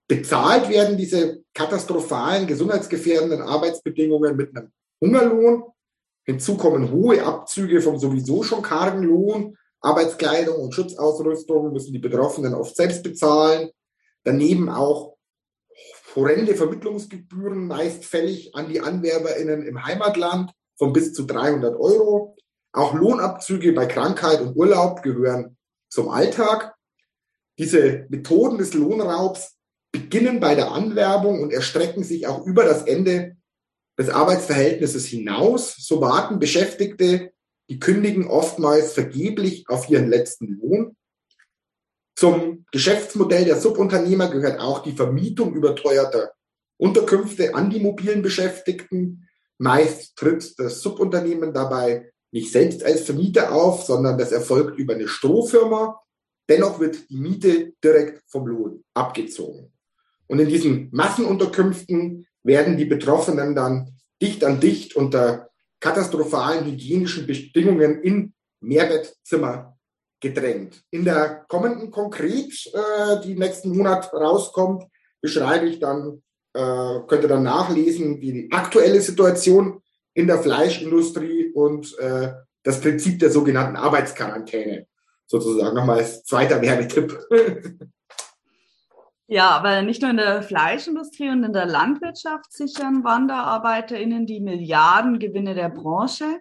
Bezahlt werden diese katastrophalen, gesundheitsgefährdenden Arbeitsbedingungen mit einem Hungerlohn. Hinzu kommen hohe Abzüge vom sowieso schon kargen Lohn. Arbeitskleidung und Schutzausrüstung müssen die Betroffenen oft selbst bezahlen. Daneben auch horrende Vermittlungsgebühren, meist fällig an die AnwerberInnen im Heimatland von bis zu 300 Euro. Auch Lohnabzüge bei Krankheit und Urlaub gehören zum Alltag. Diese Methoden des Lohnraubs beginnen bei der Anwerbung und erstrecken sich auch über das Ende des Arbeitsverhältnisses hinaus. So warten Beschäftigte, die kündigen oftmals vergeblich auf ihren letzten Lohn. Zum Geschäftsmodell der Subunternehmer gehört auch die Vermietung überteuerter Unterkünfte an die mobilen Beschäftigten. Meist tritt das Subunternehmen dabei nicht selbst als Vermieter auf, sondern das erfolgt über eine Strohfirma. Dennoch wird die Miete direkt vom Lohn abgezogen. Und in diesen Massenunterkünften werden die Betroffenen dann dicht an dicht unter katastrophalen hygienischen Bedingungen in Mehrbettzimmer gedrängt. In der kommenden konkret, äh, die nächsten Monat rauskommt, beschreibe ich dann, äh, könnt ihr dann nachlesen, die aktuelle Situation in der Fleischindustrie und äh, das Prinzip der sogenannten Arbeitsquarantäne. Sozusagen nochmal als zweiter Werbetipp. Ja, aber nicht nur in der Fleischindustrie und in der Landwirtschaft sichern WanderarbeiterInnen die Milliardengewinne der Branche.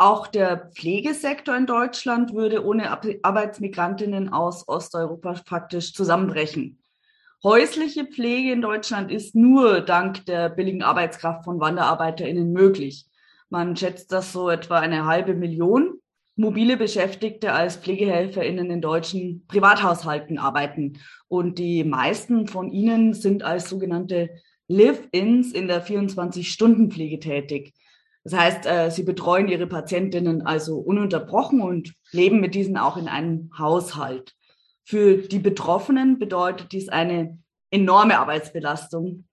Auch der Pflegesektor in Deutschland würde ohne Arbeitsmigrantinnen aus Osteuropa faktisch zusammenbrechen. Häusliche Pflege in Deutschland ist nur dank der billigen Arbeitskraft von WanderarbeiterInnen möglich. Man schätzt, dass so etwa eine halbe Million mobile Beschäftigte als PflegehelferInnen in deutschen Privathaushalten arbeiten. Und die meisten von ihnen sind als sogenannte Live-ins in der 24-Stunden-Pflege tätig. Das heißt, äh, sie betreuen ihre Patientinnen also ununterbrochen und leben mit diesen auch in einem Haushalt. Für die Betroffenen bedeutet dies eine enorme Arbeitsbelastung.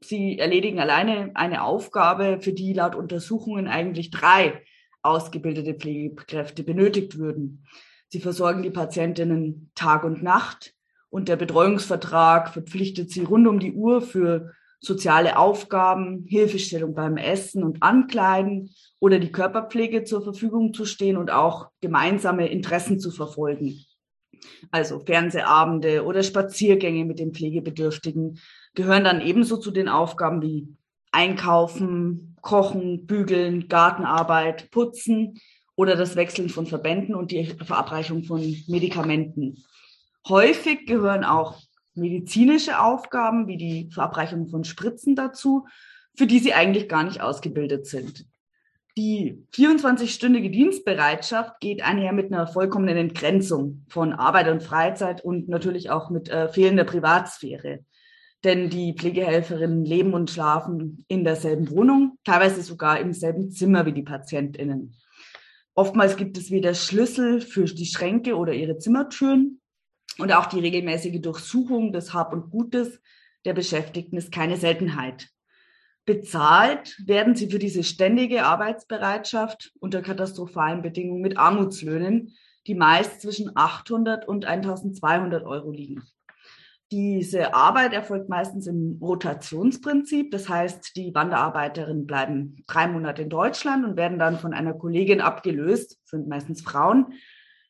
Sie erledigen alleine eine Aufgabe, für die laut Untersuchungen eigentlich drei ausgebildete Pflegekräfte benötigt würden. Sie versorgen die Patientinnen Tag und Nacht und der Betreuungsvertrag verpflichtet sie rund um die Uhr für soziale Aufgaben, Hilfestellung beim Essen und Ankleiden oder die Körperpflege zur Verfügung zu stehen und auch gemeinsame Interessen zu verfolgen. Also Fernsehabende oder Spaziergänge mit den Pflegebedürftigen gehören dann ebenso zu den Aufgaben wie Einkaufen, Kochen, Bügeln, Gartenarbeit, Putzen oder das Wechseln von Verbänden und die Verabreichung von Medikamenten. Häufig gehören auch medizinische Aufgaben wie die Verabreichung von Spritzen dazu, für die sie eigentlich gar nicht ausgebildet sind. Die 24-stündige Dienstbereitschaft geht einher mit einer vollkommenen Entgrenzung von Arbeit und Freizeit und natürlich auch mit äh, fehlender Privatsphäre. Denn die Pflegehelferinnen leben und schlafen in derselben Wohnung, teilweise sogar im selben Zimmer wie die PatientInnen. Oftmals gibt es weder Schlüssel für die Schränke oder ihre Zimmertüren und auch die regelmäßige Durchsuchung des Hab und Gutes der Beschäftigten ist keine Seltenheit. Bezahlt werden sie für diese ständige Arbeitsbereitschaft unter katastrophalen Bedingungen mit Armutslöhnen, die meist zwischen 800 und 1200 Euro liegen. Diese Arbeit erfolgt meistens im Rotationsprinzip. Das heißt, die Wanderarbeiterinnen bleiben drei Monate in Deutschland und werden dann von einer Kollegin abgelöst, sind meistens Frauen,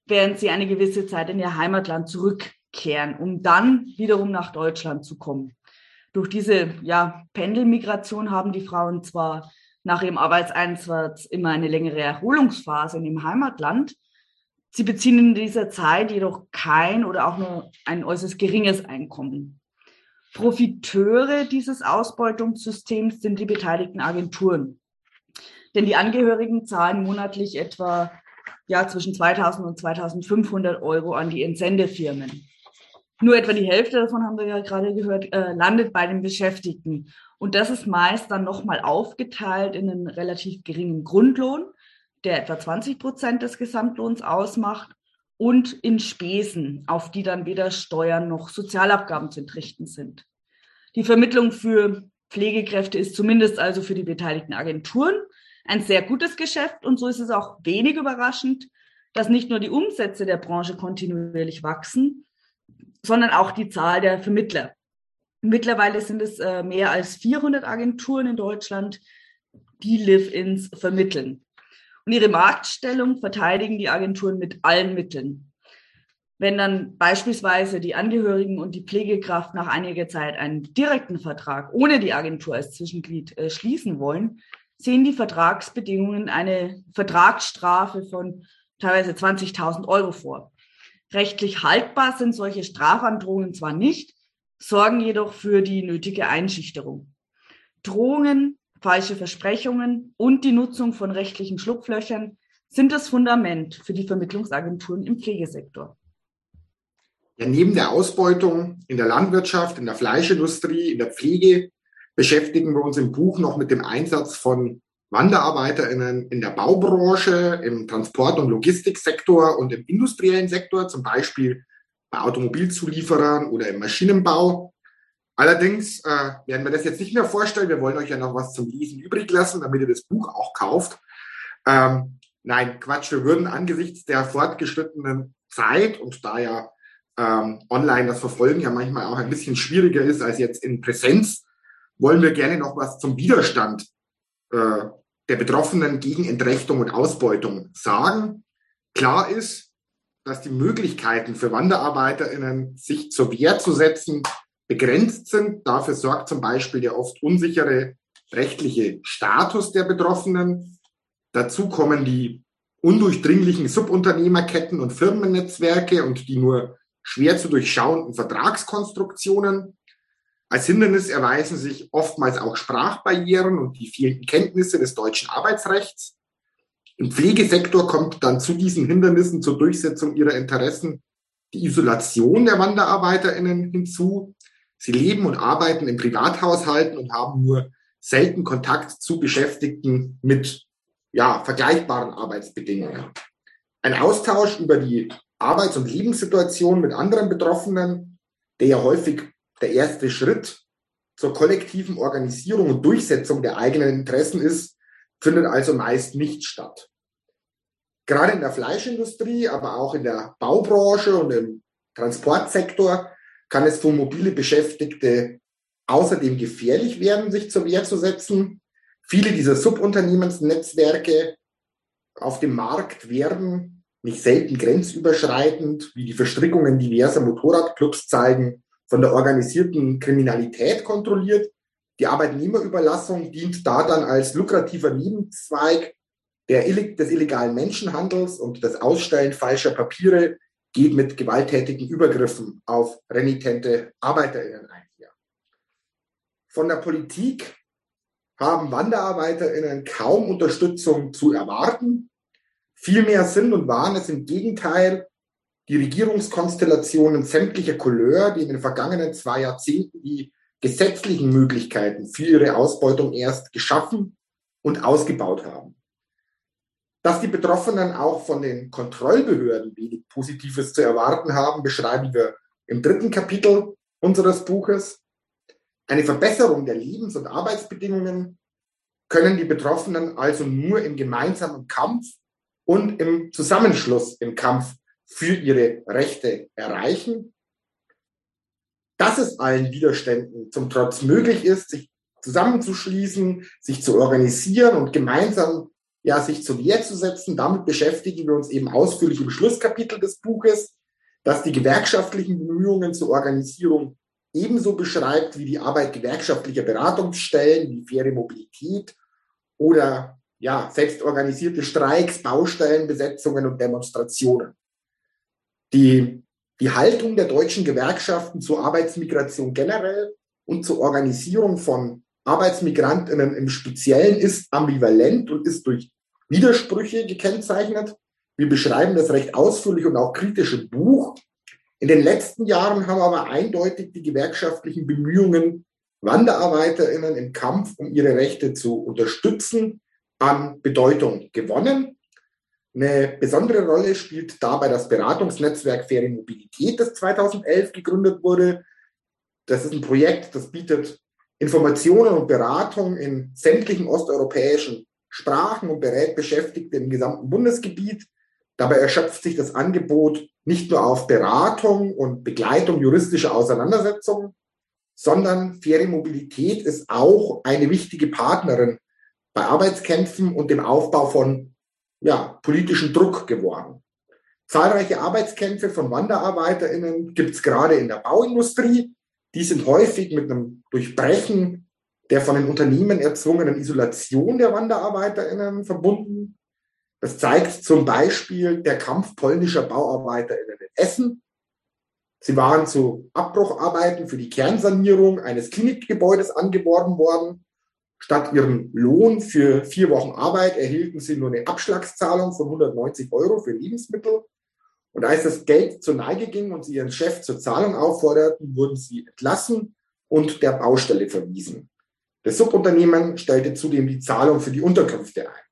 während sie eine gewisse Zeit in ihr Heimatland zurückkehren, um dann wiederum nach Deutschland zu kommen. Durch diese ja, Pendelmigration haben die Frauen zwar nach ihrem Arbeitseinsatz immer eine längere Erholungsphase in dem Heimatland. Sie beziehen in dieser Zeit jedoch kein oder auch nur ein äußerst geringes Einkommen. Profiteure dieses Ausbeutungssystems sind die beteiligten Agenturen. Denn die Angehörigen zahlen monatlich etwa ja, zwischen 2000 und 2500 Euro an die Entsendefirmen. Nur etwa die Hälfte davon haben wir ja gerade gehört, äh, landet bei den Beschäftigten. Und das ist meist dann nochmal aufgeteilt in einen relativ geringen Grundlohn, der etwa 20 Prozent des Gesamtlohns ausmacht, und in Spesen, auf die dann weder Steuern noch Sozialabgaben zu entrichten sind. Die Vermittlung für Pflegekräfte ist zumindest also für die beteiligten Agenturen ein sehr gutes Geschäft und so ist es auch wenig überraschend, dass nicht nur die Umsätze der Branche kontinuierlich wachsen, sondern auch die Zahl der Vermittler. Mittlerweile sind es äh, mehr als 400 Agenturen in Deutschland, die Live-ins vermitteln. Und ihre Marktstellung verteidigen die Agenturen mit allen Mitteln. Wenn dann beispielsweise die Angehörigen und die Pflegekraft nach einiger Zeit einen direkten Vertrag ohne die Agentur als Zwischenglied äh, schließen wollen, sehen die Vertragsbedingungen eine Vertragsstrafe von teilweise 20.000 Euro vor. Rechtlich haltbar sind solche Strafandrohungen zwar nicht, sorgen jedoch für die nötige Einschüchterung. Drohungen, falsche Versprechungen und die Nutzung von rechtlichen Schlupflöchern sind das Fundament für die Vermittlungsagenturen im Pflegesektor. Ja, neben der Ausbeutung in der Landwirtschaft, in der Fleischindustrie, in der Pflege beschäftigen wir uns im Buch noch mit dem Einsatz von WanderarbeiterInnen in der Baubranche, im Transport- und Logistiksektor und im industriellen Sektor, zum Beispiel bei Automobilzulieferern oder im Maschinenbau. Allerdings äh, werden wir das jetzt nicht mehr vorstellen. Wir wollen euch ja noch was zum Lesen übrig lassen, damit ihr das Buch auch kauft. Ähm, nein, Quatsch, wir würden angesichts der fortgeschrittenen Zeit und da ja ähm, online das Verfolgen ja manchmal auch ein bisschen schwieriger ist als jetzt in Präsenz, wollen wir gerne noch was zum Widerstand äh, der Betroffenen gegen Entrechtung und Ausbeutung sagen. Klar ist, dass die Möglichkeiten für WanderarbeiterInnen, sich zur Wehr zu setzen, begrenzt sind. Dafür sorgt zum Beispiel der oft unsichere rechtliche Status der Betroffenen. Dazu kommen die undurchdringlichen Subunternehmerketten und Firmennetzwerke und die nur schwer zu durchschauenden Vertragskonstruktionen. Als Hindernis erweisen sich oftmals auch Sprachbarrieren und die fehlenden Kenntnisse des deutschen Arbeitsrechts. Im Pflegesektor kommt dann zu diesen Hindernissen zur Durchsetzung ihrer Interessen die Isolation der WanderarbeiterInnen hinzu. Sie leben und arbeiten in Privathaushalten und haben nur selten Kontakt zu Beschäftigten mit ja, vergleichbaren Arbeitsbedingungen. Ein Austausch über die Arbeits- und Lebenssituation mit anderen Betroffenen, der ja häufig der erste Schritt zur kollektiven Organisierung und Durchsetzung der eigenen Interessen ist, findet also meist nicht statt. Gerade in der Fleischindustrie, aber auch in der Baubranche und im Transportsektor kann es für mobile Beschäftigte außerdem gefährlich werden, sich zur Wehr zu setzen. Viele dieser Subunternehmensnetzwerke auf dem Markt werden nicht selten grenzüberschreitend, wie die Verstrickungen diverser Motorradclubs zeigen, von der organisierten Kriminalität kontrolliert. Die Arbeitnehmerüberlassung dient da dann als lukrativer Nebenzweig der, des illegalen Menschenhandels und das Ausstellen falscher Papiere geht mit gewalttätigen Übergriffen auf renitente ArbeiterInnen einher. Von der Politik haben WanderarbeiterInnen kaum Unterstützung zu erwarten. Vielmehr sind und waren es im Gegenteil die Regierungskonstellationen sämtlicher Couleur, die in den vergangenen zwei Jahrzehnten die gesetzlichen Möglichkeiten für ihre Ausbeutung erst geschaffen und ausgebaut haben. Dass die Betroffenen auch von den Kontrollbehörden wenig Positives zu erwarten haben, beschreiben wir im dritten Kapitel unseres Buches. Eine Verbesserung der Lebens- und Arbeitsbedingungen können die Betroffenen also nur im gemeinsamen Kampf und im Zusammenschluss im Kampf für ihre Rechte erreichen. Dass es allen Widerständen zum Trotz möglich ist, sich zusammenzuschließen, sich zu organisieren und gemeinsam ja, sich zur Wehr zu setzen. Damit beschäftigen wir uns eben ausführlich im Schlusskapitel des Buches, das die gewerkschaftlichen Bemühungen zur Organisierung ebenso beschreibt wie die Arbeit gewerkschaftlicher Beratungsstellen, wie faire Mobilität oder ja, selbstorganisierte Streiks, Baustellenbesetzungen und Demonstrationen. Die, die Haltung der deutschen Gewerkschaften zur Arbeitsmigration generell und zur Organisierung von Arbeitsmigrantinnen im Speziellen ist ambivalent und ist durch Widersprüche gekennzeichnet. Wir beschreiben das recht ausführlich und auch kritisch im Buch. In den letzten Jahren haben aber eindeutig die gewerkschaftlichen Bemühungen, WanderarbeiterInnen im Kampf um ihre Rechte zu unterstützen, an Bedeutung gewonnen. Eine besondere Rolle spielt dabei das Beratungsnetzwerk Faire Mobilität, das 2011 gegründet wurde. Das ist ein Projekt, das bietet Informationen und Beratung in sämtlichen osteuropäischen Sprachen und berät Beschäftigte im gesamten Bundesgebiet. Dabei erschöpft sich das Angebot nicht nur auf Beratung und Begleitung juristischer Auseinandersetzungen, sondern faire Mobilität ist auch eine wichtige Partnerin bei Arbeitskämpfen und dem Aufbau von ja, politischen Druck geworden. Zahlreiche Arbeitskämpfe von WanderarbeiterInnen gibt es gerade in der Bauindustrie. Die sind häufig mit einem Durchbrechen der von den Unternehmen erzwungenen Isolation der WanderarbeiterInnen verbunden. Das zeigt zum Beispiel der Kampf polnischer BauarbeiterInnen in Essen. Sie waren zu Abbrucharbeiten für die Kernsanierung eines Klinikgebäudes angeworben worden. Statt ihren Lohn für vier Wochen Arbeit erhielten sie nur eine Abschlagszahlung von 190 Euro für Lebensmittel. Und als das Geld zur Neige ging und sie ihren Chef zur Zahlung aufforderten, wurden sie entlassen und der Baustelle verwiesen. Das Subunternehmen stellte zudem die Zahlung für die Unterkünfte ein.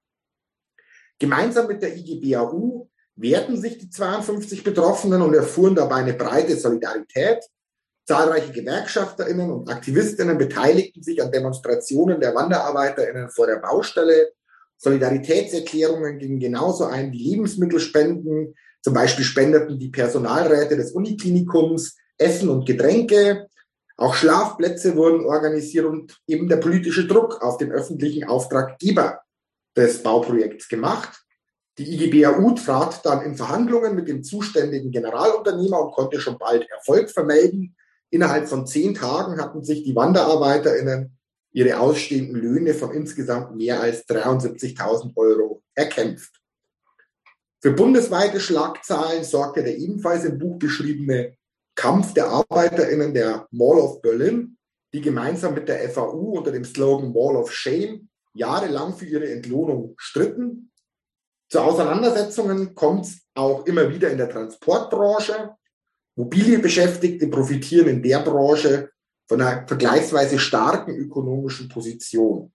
Gemeinsam mit der IGBAU wehrten sich die 52 Betroffenen und erfuhren dabei eine breite Solidarität. Zahlreiche GewerkschafterInnen und AktivistInnen beteiligten sich an Demonstrationen der WanderarbeiterInnen vor der Baustelle. Solidaritätserklärungen gingen genauso ein wie Lebensmittelspenden. Zum Beispiel spendeten die Personalräte des Uniklinikums Essen und Getränke. Auch Schlafplätze wurden organisiert und eben der politische Druck auf den öffentlichen Auftraggeber des Bauprojekts gemacht. Die IGBAU trat dann in Verhandlungen mit dem zuständigen Generalunternehmer und konnte schon bald Erfolg vermelden. Innerhalb von zehn Tagen hatten sich die WanderarbeiterInnen ihre ausstehenden Löhne von insgesamt mehr als 73.000 Euro erkämpft. Für bundesweite Schlagzahlen sorgte der ebenfalls im Buch beschriebene Kampf der ArbeiterInnen der Mall of Berlin, die gemeinsam mit der FAU unter dem Slogan Wall of Shame jahrelang für ihre Entlohnung stritten. Zu Auseinandersetzungen kommt es auch immer wieder in der Transportbranche. Mobile Beschäftigte profitieren in der Branche von einer vergleichsweise starken ökonomischen Position.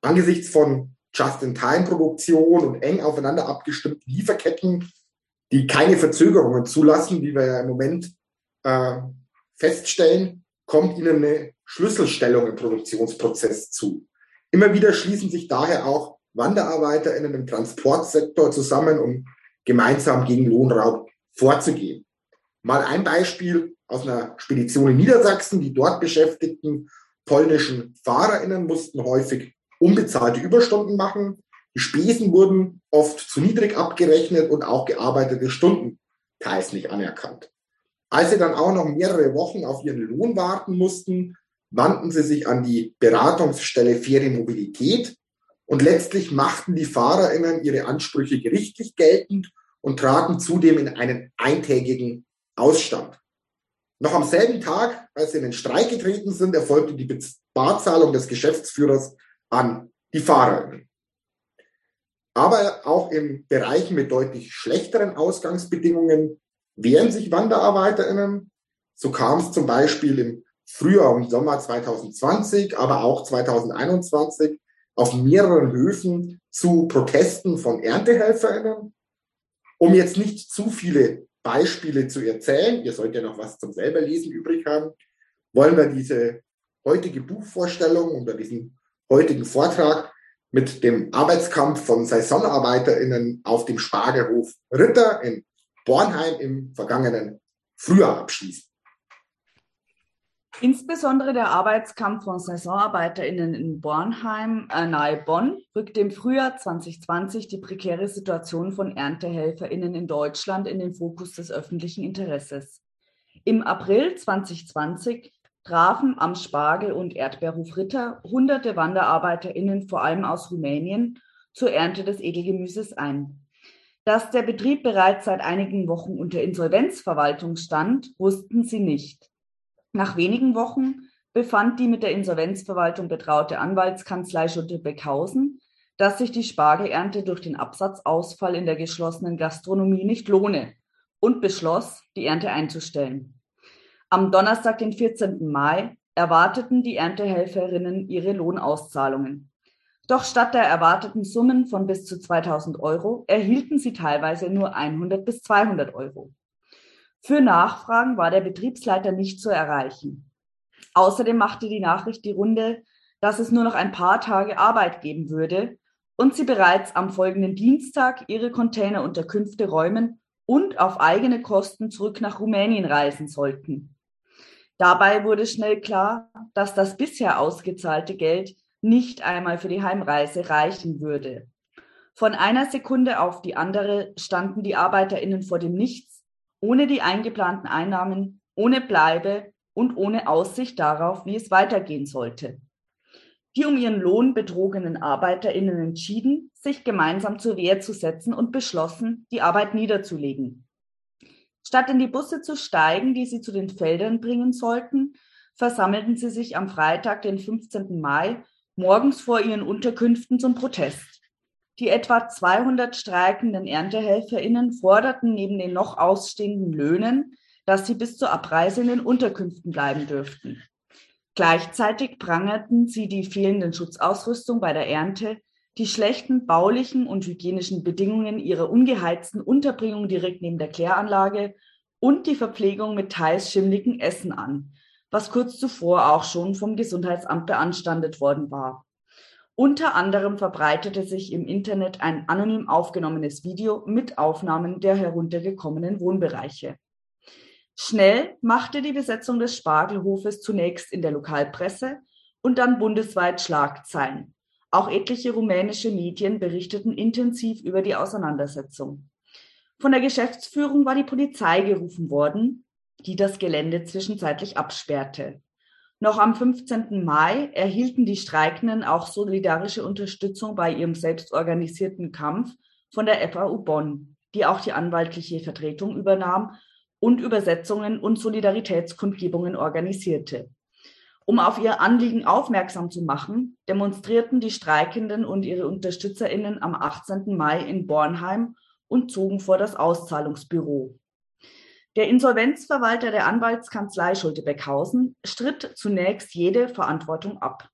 Angesichts von Just-in-Time-Produktion und eng aufeinander abgestimmten Lieferketten, die keine Verzögerungen zulassen, wie wir ja im Moment äh, feststellen, kommt ihnen eine Schlüsselstellung im Produktionsprozess zu. Immer wieder schließen sich daher auch WanderarbeiterInnen im Transportsektor zusammen, um gemeinsam gegen Lohnraub vorzugehen. Mal ein Beispiel aus einer Spedition in Niedersachsen. Die dort beschäftigten polnischen FahrerInnen mussten häufig unbezahlte Überstunden machen. Die Spesen wurden oft zu niedrig abgerechnet und auch gearbeitete Stunden teils nicht anerkannt. Als sie dann auch noch mehrere Wochen auf ihren Lohn warten mussten, wandten sie sich an die Beratungsstelle Faire Mobilität und letztlich machten die FahrerInnen ihre Ansprüche gerichtlich geltend und traten zudem in einen eintägigen Ausstand. Noch am selben Tag, als sie in den Streik getreten sind, erfolgte die Barzahlung des Geschäftsführers an die FahrerInnen. Aber auch in Bereichen mit deutlich schlechteren Ausgangsbedingungen wehren sich WanderarbeiterInnen. So kam es zum Beispiel im Frühjahr und Sommer 2020, aber auch 2021 auf mehreren Höfen zu Protesten von ErntehelferInnen. Um jetzt nicht zu viele Beispiele zu erzählen, ihr sollt ja noch was zum selber lesen übrig haben, wollen wir diese heutige Buchvorstellung oder diesen heutigen Vortrag mit dem Arbeitskampf von SaisonarbeiterInnen auf dem Spargelhof Ritter in Bornheim im vergangenen Frühjahr abschließen. Insbesondere der Arbeitskampf von SaisonarbeiterInnen in Bornheim äh, nahe Bonn rückte im Frühjahr 2020 die prekäre Situation von ErntehelferInnen in Deutschland in den Fokus des öffentlichen Interesses. Im April 2020 trafen am Spargel- und Erdbeerhof Ritter hunderte WanderarbeiterInnen, vor allem aus Rumänien, zur Ernte des Edelgemüses ein. Dass der Betrieb bereits seit einigen Wochen unter Insolvenzverwaltung stand, wussten sie nicht. Nach wenigen Wochen befand die mit der Insolvenzverwaltung betraute Anwaltskanzlei Schutte-Beckhausen, dass sich die Spargelernte durch den Absatzausfall in der geschlossenen Gastronomie nicht lohne und beschloss, die Ernte einzustellen. Am Donnerstag, den 14. Mai, erwarteten die Erntehelferinnen ihre Lohnauszahlungen. Doch statt der erwarteten Summen von bis zu 2000 Euro erhielten sie teilweise nur 100 bis 200 Euro. Für Nachfragen war der Betriebsleiter nicht zu erreichen. Außerdem machte die Nachricht die Runde, dass es nur noch ein paar Tage Arbeit geben würde und sie bereits am folgenden Dienstag ihre Containerunterkünfte räumen und auf eigene Kosten zurück nach Rumänien reisen sollten. Dabei wurde schnell klar, dass das bisher ausgezahlte Geld nicht einmal für die Heimreise reichen würde. Von einer Sekunde auf die andere standen die Arbeiterinnen vor dem Nichts, ohne die eingeplanten Einnahmen, ohne Bleibe und ohne Aussicht darauf, wie es weitergehen sollte. Die um ihren Lohn betrogenen Arbeiterinnen entschieden, sich gemeinsam zur Wehr zu setzen und beschlossen, die Arbeit niederzulegen. Statt in die Busse zu steigen, die sie zu den Feldern bringen sollten, versammelten sie sich am Freitag, den 15. Mai, morgens vor ihren Unterkünften zum Protest. Die etwa 200 streikenden ErntehelferInnen forderten neben den noch ausstehenden Löhnen, dass sie bis zur Abreise in den Unterkünften bleiben dürften. Gleichzeitig prangerten sie die fehlenden Schutzausrüstung bei der Ernte, die schlechten baulichen und hygienischen Bedingungen ihrer ungeheizten Unterbringung direkt neben der Kläranlage und die Verpflegung mit teils schimmligen Essen an, was kurz zuvor auch schon vom Gesundheitsamt beanstandet worden war. Unter anderem verbreitete sich im Internet ein anonym aufgenommenes Video mit Aufnahmen der heruntergekommenen Wohnbereiche. Schnell machte die Besetzung des Spargelhofes zunächst in der Lokalpresse und dann bundesweit Schlagzeilen. Auch etliche rumänische Medien berichteten intensiv über die Auseinandersetzung. Von der Geschäftsführung war die Polizei gerufen worden, die das Gelände zwischenzeitlich absperrte. Noch am 15. Mai erhielten die Streikenden auch solidarische Unterstützung bei ihrem selbstorganisierten Kampf von der FAU Bonn, die auch die anwaltliche Vertretung übernahm und Übersetzungen und Solidaritätskundgebungen organisierte. Um auf ihr Anliegen aufmerksam zu machen, demonstrierten die Streikenden und ihre Unterstützerinnen am 18. Mai in Bornheim und zogen vor das Auszahlungsbüro. Der Insolvenzverwalter der Anwaltskanzlei Schulte-Beckhausen stritt zunächst jede Verantwortung ab.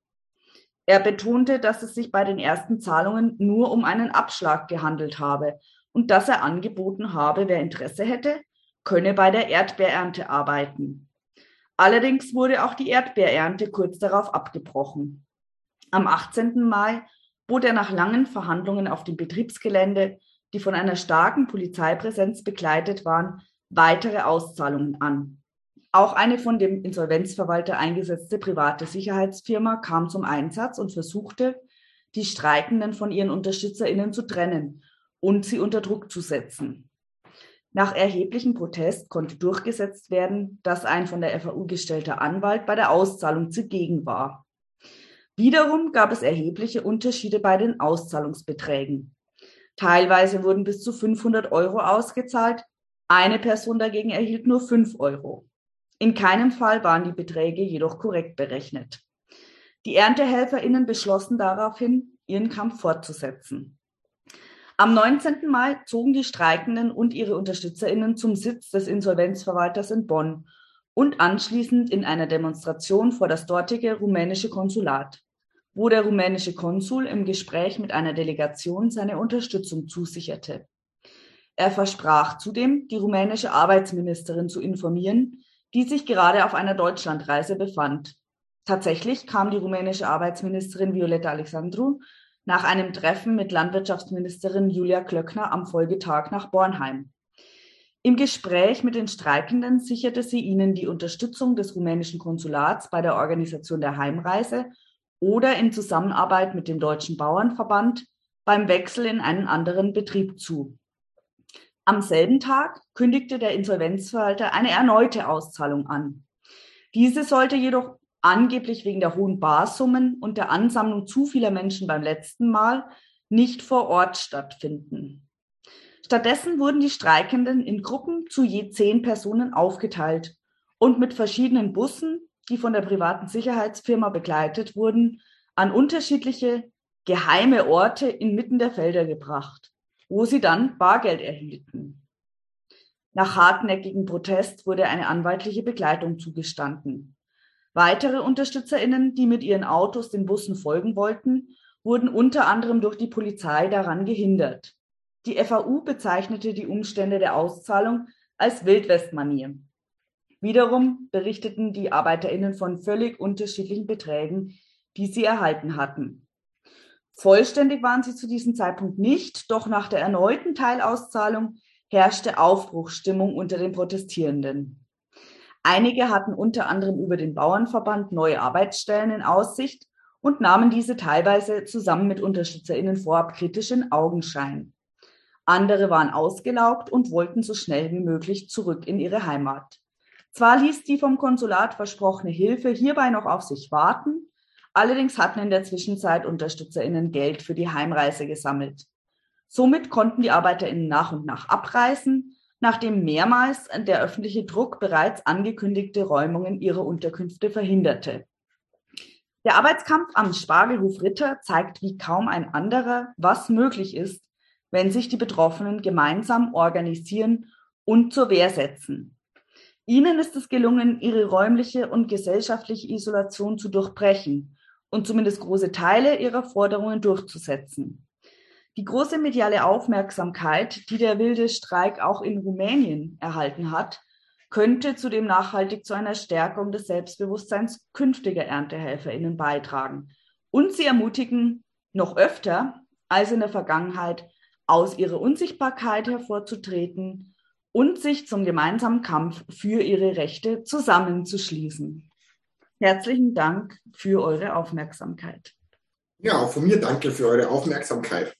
Er betonte, dass es sich bei den ersten Zahlungen nur um einen Abschlag gehandelt habe und dass er angeboten habe, wer Interesse hätte, könne bei der Erdbeerernte arbeiten. Allerdings wurde auch die Erdbeerernte kurz darauf abgebrochen. Am 18. Mai bot er nach langen Verhandlungen auf dem Betriebsgelände, die von einer starken Polizeipräsenz begleitet waren, weitere Auszahlungen an. Auch eine von dem Insolvenzverwalter eingesetzte private Sicherheitsfirma kam zum Einsatz und versuchte, die Streikenden von ihren UnterstützerInnen zu trennen und sie unter Druck zu setzen. Nach erheblichem Protest konnte durchgesetzt werden, dass ein von der FAU gestellter Anwalt bei der Auszahlung zugegen war. Wiederum gab es erhebliche Unterschiede bei den Auszahlungsbeträgen. Teilweise wurden bis zu 500 Euro ausgezahlt, eine Person dagegen erhielt nur 5 Euro. In keinem Fall waren die Beträge jedoch korrekt berechnet. Die ErntehelferInnen beschlossen daraufhin, ihren Kampf fortzusetzen. Am 19. Mai zogen die Streikenden und ihre UnterstützerInnen zum Sitz des Insolvenzverwalters in Bonn und anschließend in einer Demonstration vor das dortige rumänische Konsulat, wo der rumänische Konsul im Gespräch mit einer Delegation seine Unterstützung zusicherte. Er versprach zudem, die rumänische Arbeitsministerin zu informieren, die sich gerade auf einer Deutschlandreise befand. Tatsächlich kam die rumänische Arbeitsministerin Violeta Alexandru nach einem Treffen mit Landwirtschaftsministerin Julia Klöckner am Folgetag nach Bornheim. Im Gespräch mit den Streikenden sicherte sie ihnen die Unterstützung des rumänischen Konsulats bei der Organisation der Heimreise oder in Zusammenarbeit mit dem Deutschen Bauernverband beim Wechsel in einen anderen Betrieb zu. Am selben Tag kündigte der Insolvenzverwalter eine erneute Auszahlung an. Diese sollte jedoch angeblich wegen der hohen Barsummen und der Ansammlung zu vieler Menschen beim letzten Mal nicht vor Ort stattfinden. Stattdessen wurden die Streikenden in Gruppen zu je zehn Personen aufgeteilt und mit verschiedenen Bussen, die von der privaten Sicherheitsfirma begleitet wurden, an unterschiedliche geheime Orte inmitten der Felder gebracht wo sie dann Bargeld erhielten. Nach hartnäckigem Protest wurde eine anwaltliche Begleitung zugestanden. Weitere UnterstützerInnen, die mit ihren Autos den Bussen folgen wollten, wurden unter anderem durch die Polizei daran gehindert. Die FAU bezeichnete die Umstände der Auszahlung als Wildwestmanier. Wiederum berichteten die ArbeiterInnen von völlig unterschiedlichen Beträgen, die sie erhalten hatten. Vollständig waren sie zu diesem Zeitpunkt nicht, doch nach der erneuten Teilauszahlung herrschte Aufbruchsstimmung unter den Protestierenden. Einige hatten unter anderem über den Bauernverband neue Arbeitsstellen in Aussicht und nahmen diese teilweise zusammen mit UnterstützerInnen vorab kritisch in Augenschein. Andere waren ausgelaugt und wollten so schnell wie möglich zurück in ihre Heimat. Zwar ließ die vom Konsulat versprochene Hilfe hierbei noch auf sich warten, allerdings hatten in der Zwischenzeit UnterstützerInnen Geld für die Heimreise gesammelt. Somit konnten die ArbeiterInnen nach und nach abreisen, nachdem mehrmals der öffentliche Druck bereits angekündigte Räumungen ihrer Unterkünfte verhinderte. Der Arbeitskampf am Spargelhof Ritter zeigt wie kaum ein anderer, was möglich ist, wenn sich die Betroffenen gemeinsam organisieren und zur Wehr setzen. Ihnen ist es gelungen, ihre räumliche und gesellschaftliche Isolation zu durchbrechen und zumindest große Teile ihrer Forderungen durchzusetzen. Die große mediale Aufmerksamkeit, die der wilde Streik auch in Rumänien erhalten hat, könnte zudem nachhaltig zu einer Stärkung des Selbstbewusstseins künftiger ErntehelferInnen beitragen und sie ermutigen, noch öfter als in der Vergangenheit aus ihrer Unsichtbarkeit hervorzutreten und sich zum gemeinsamen Kampf für ihre Rechte zusammenzuschließen. Herzlichen Dank für eure Aufmerksamkeit. Ja, auch von mir danke für eure Aufmerksamkeit.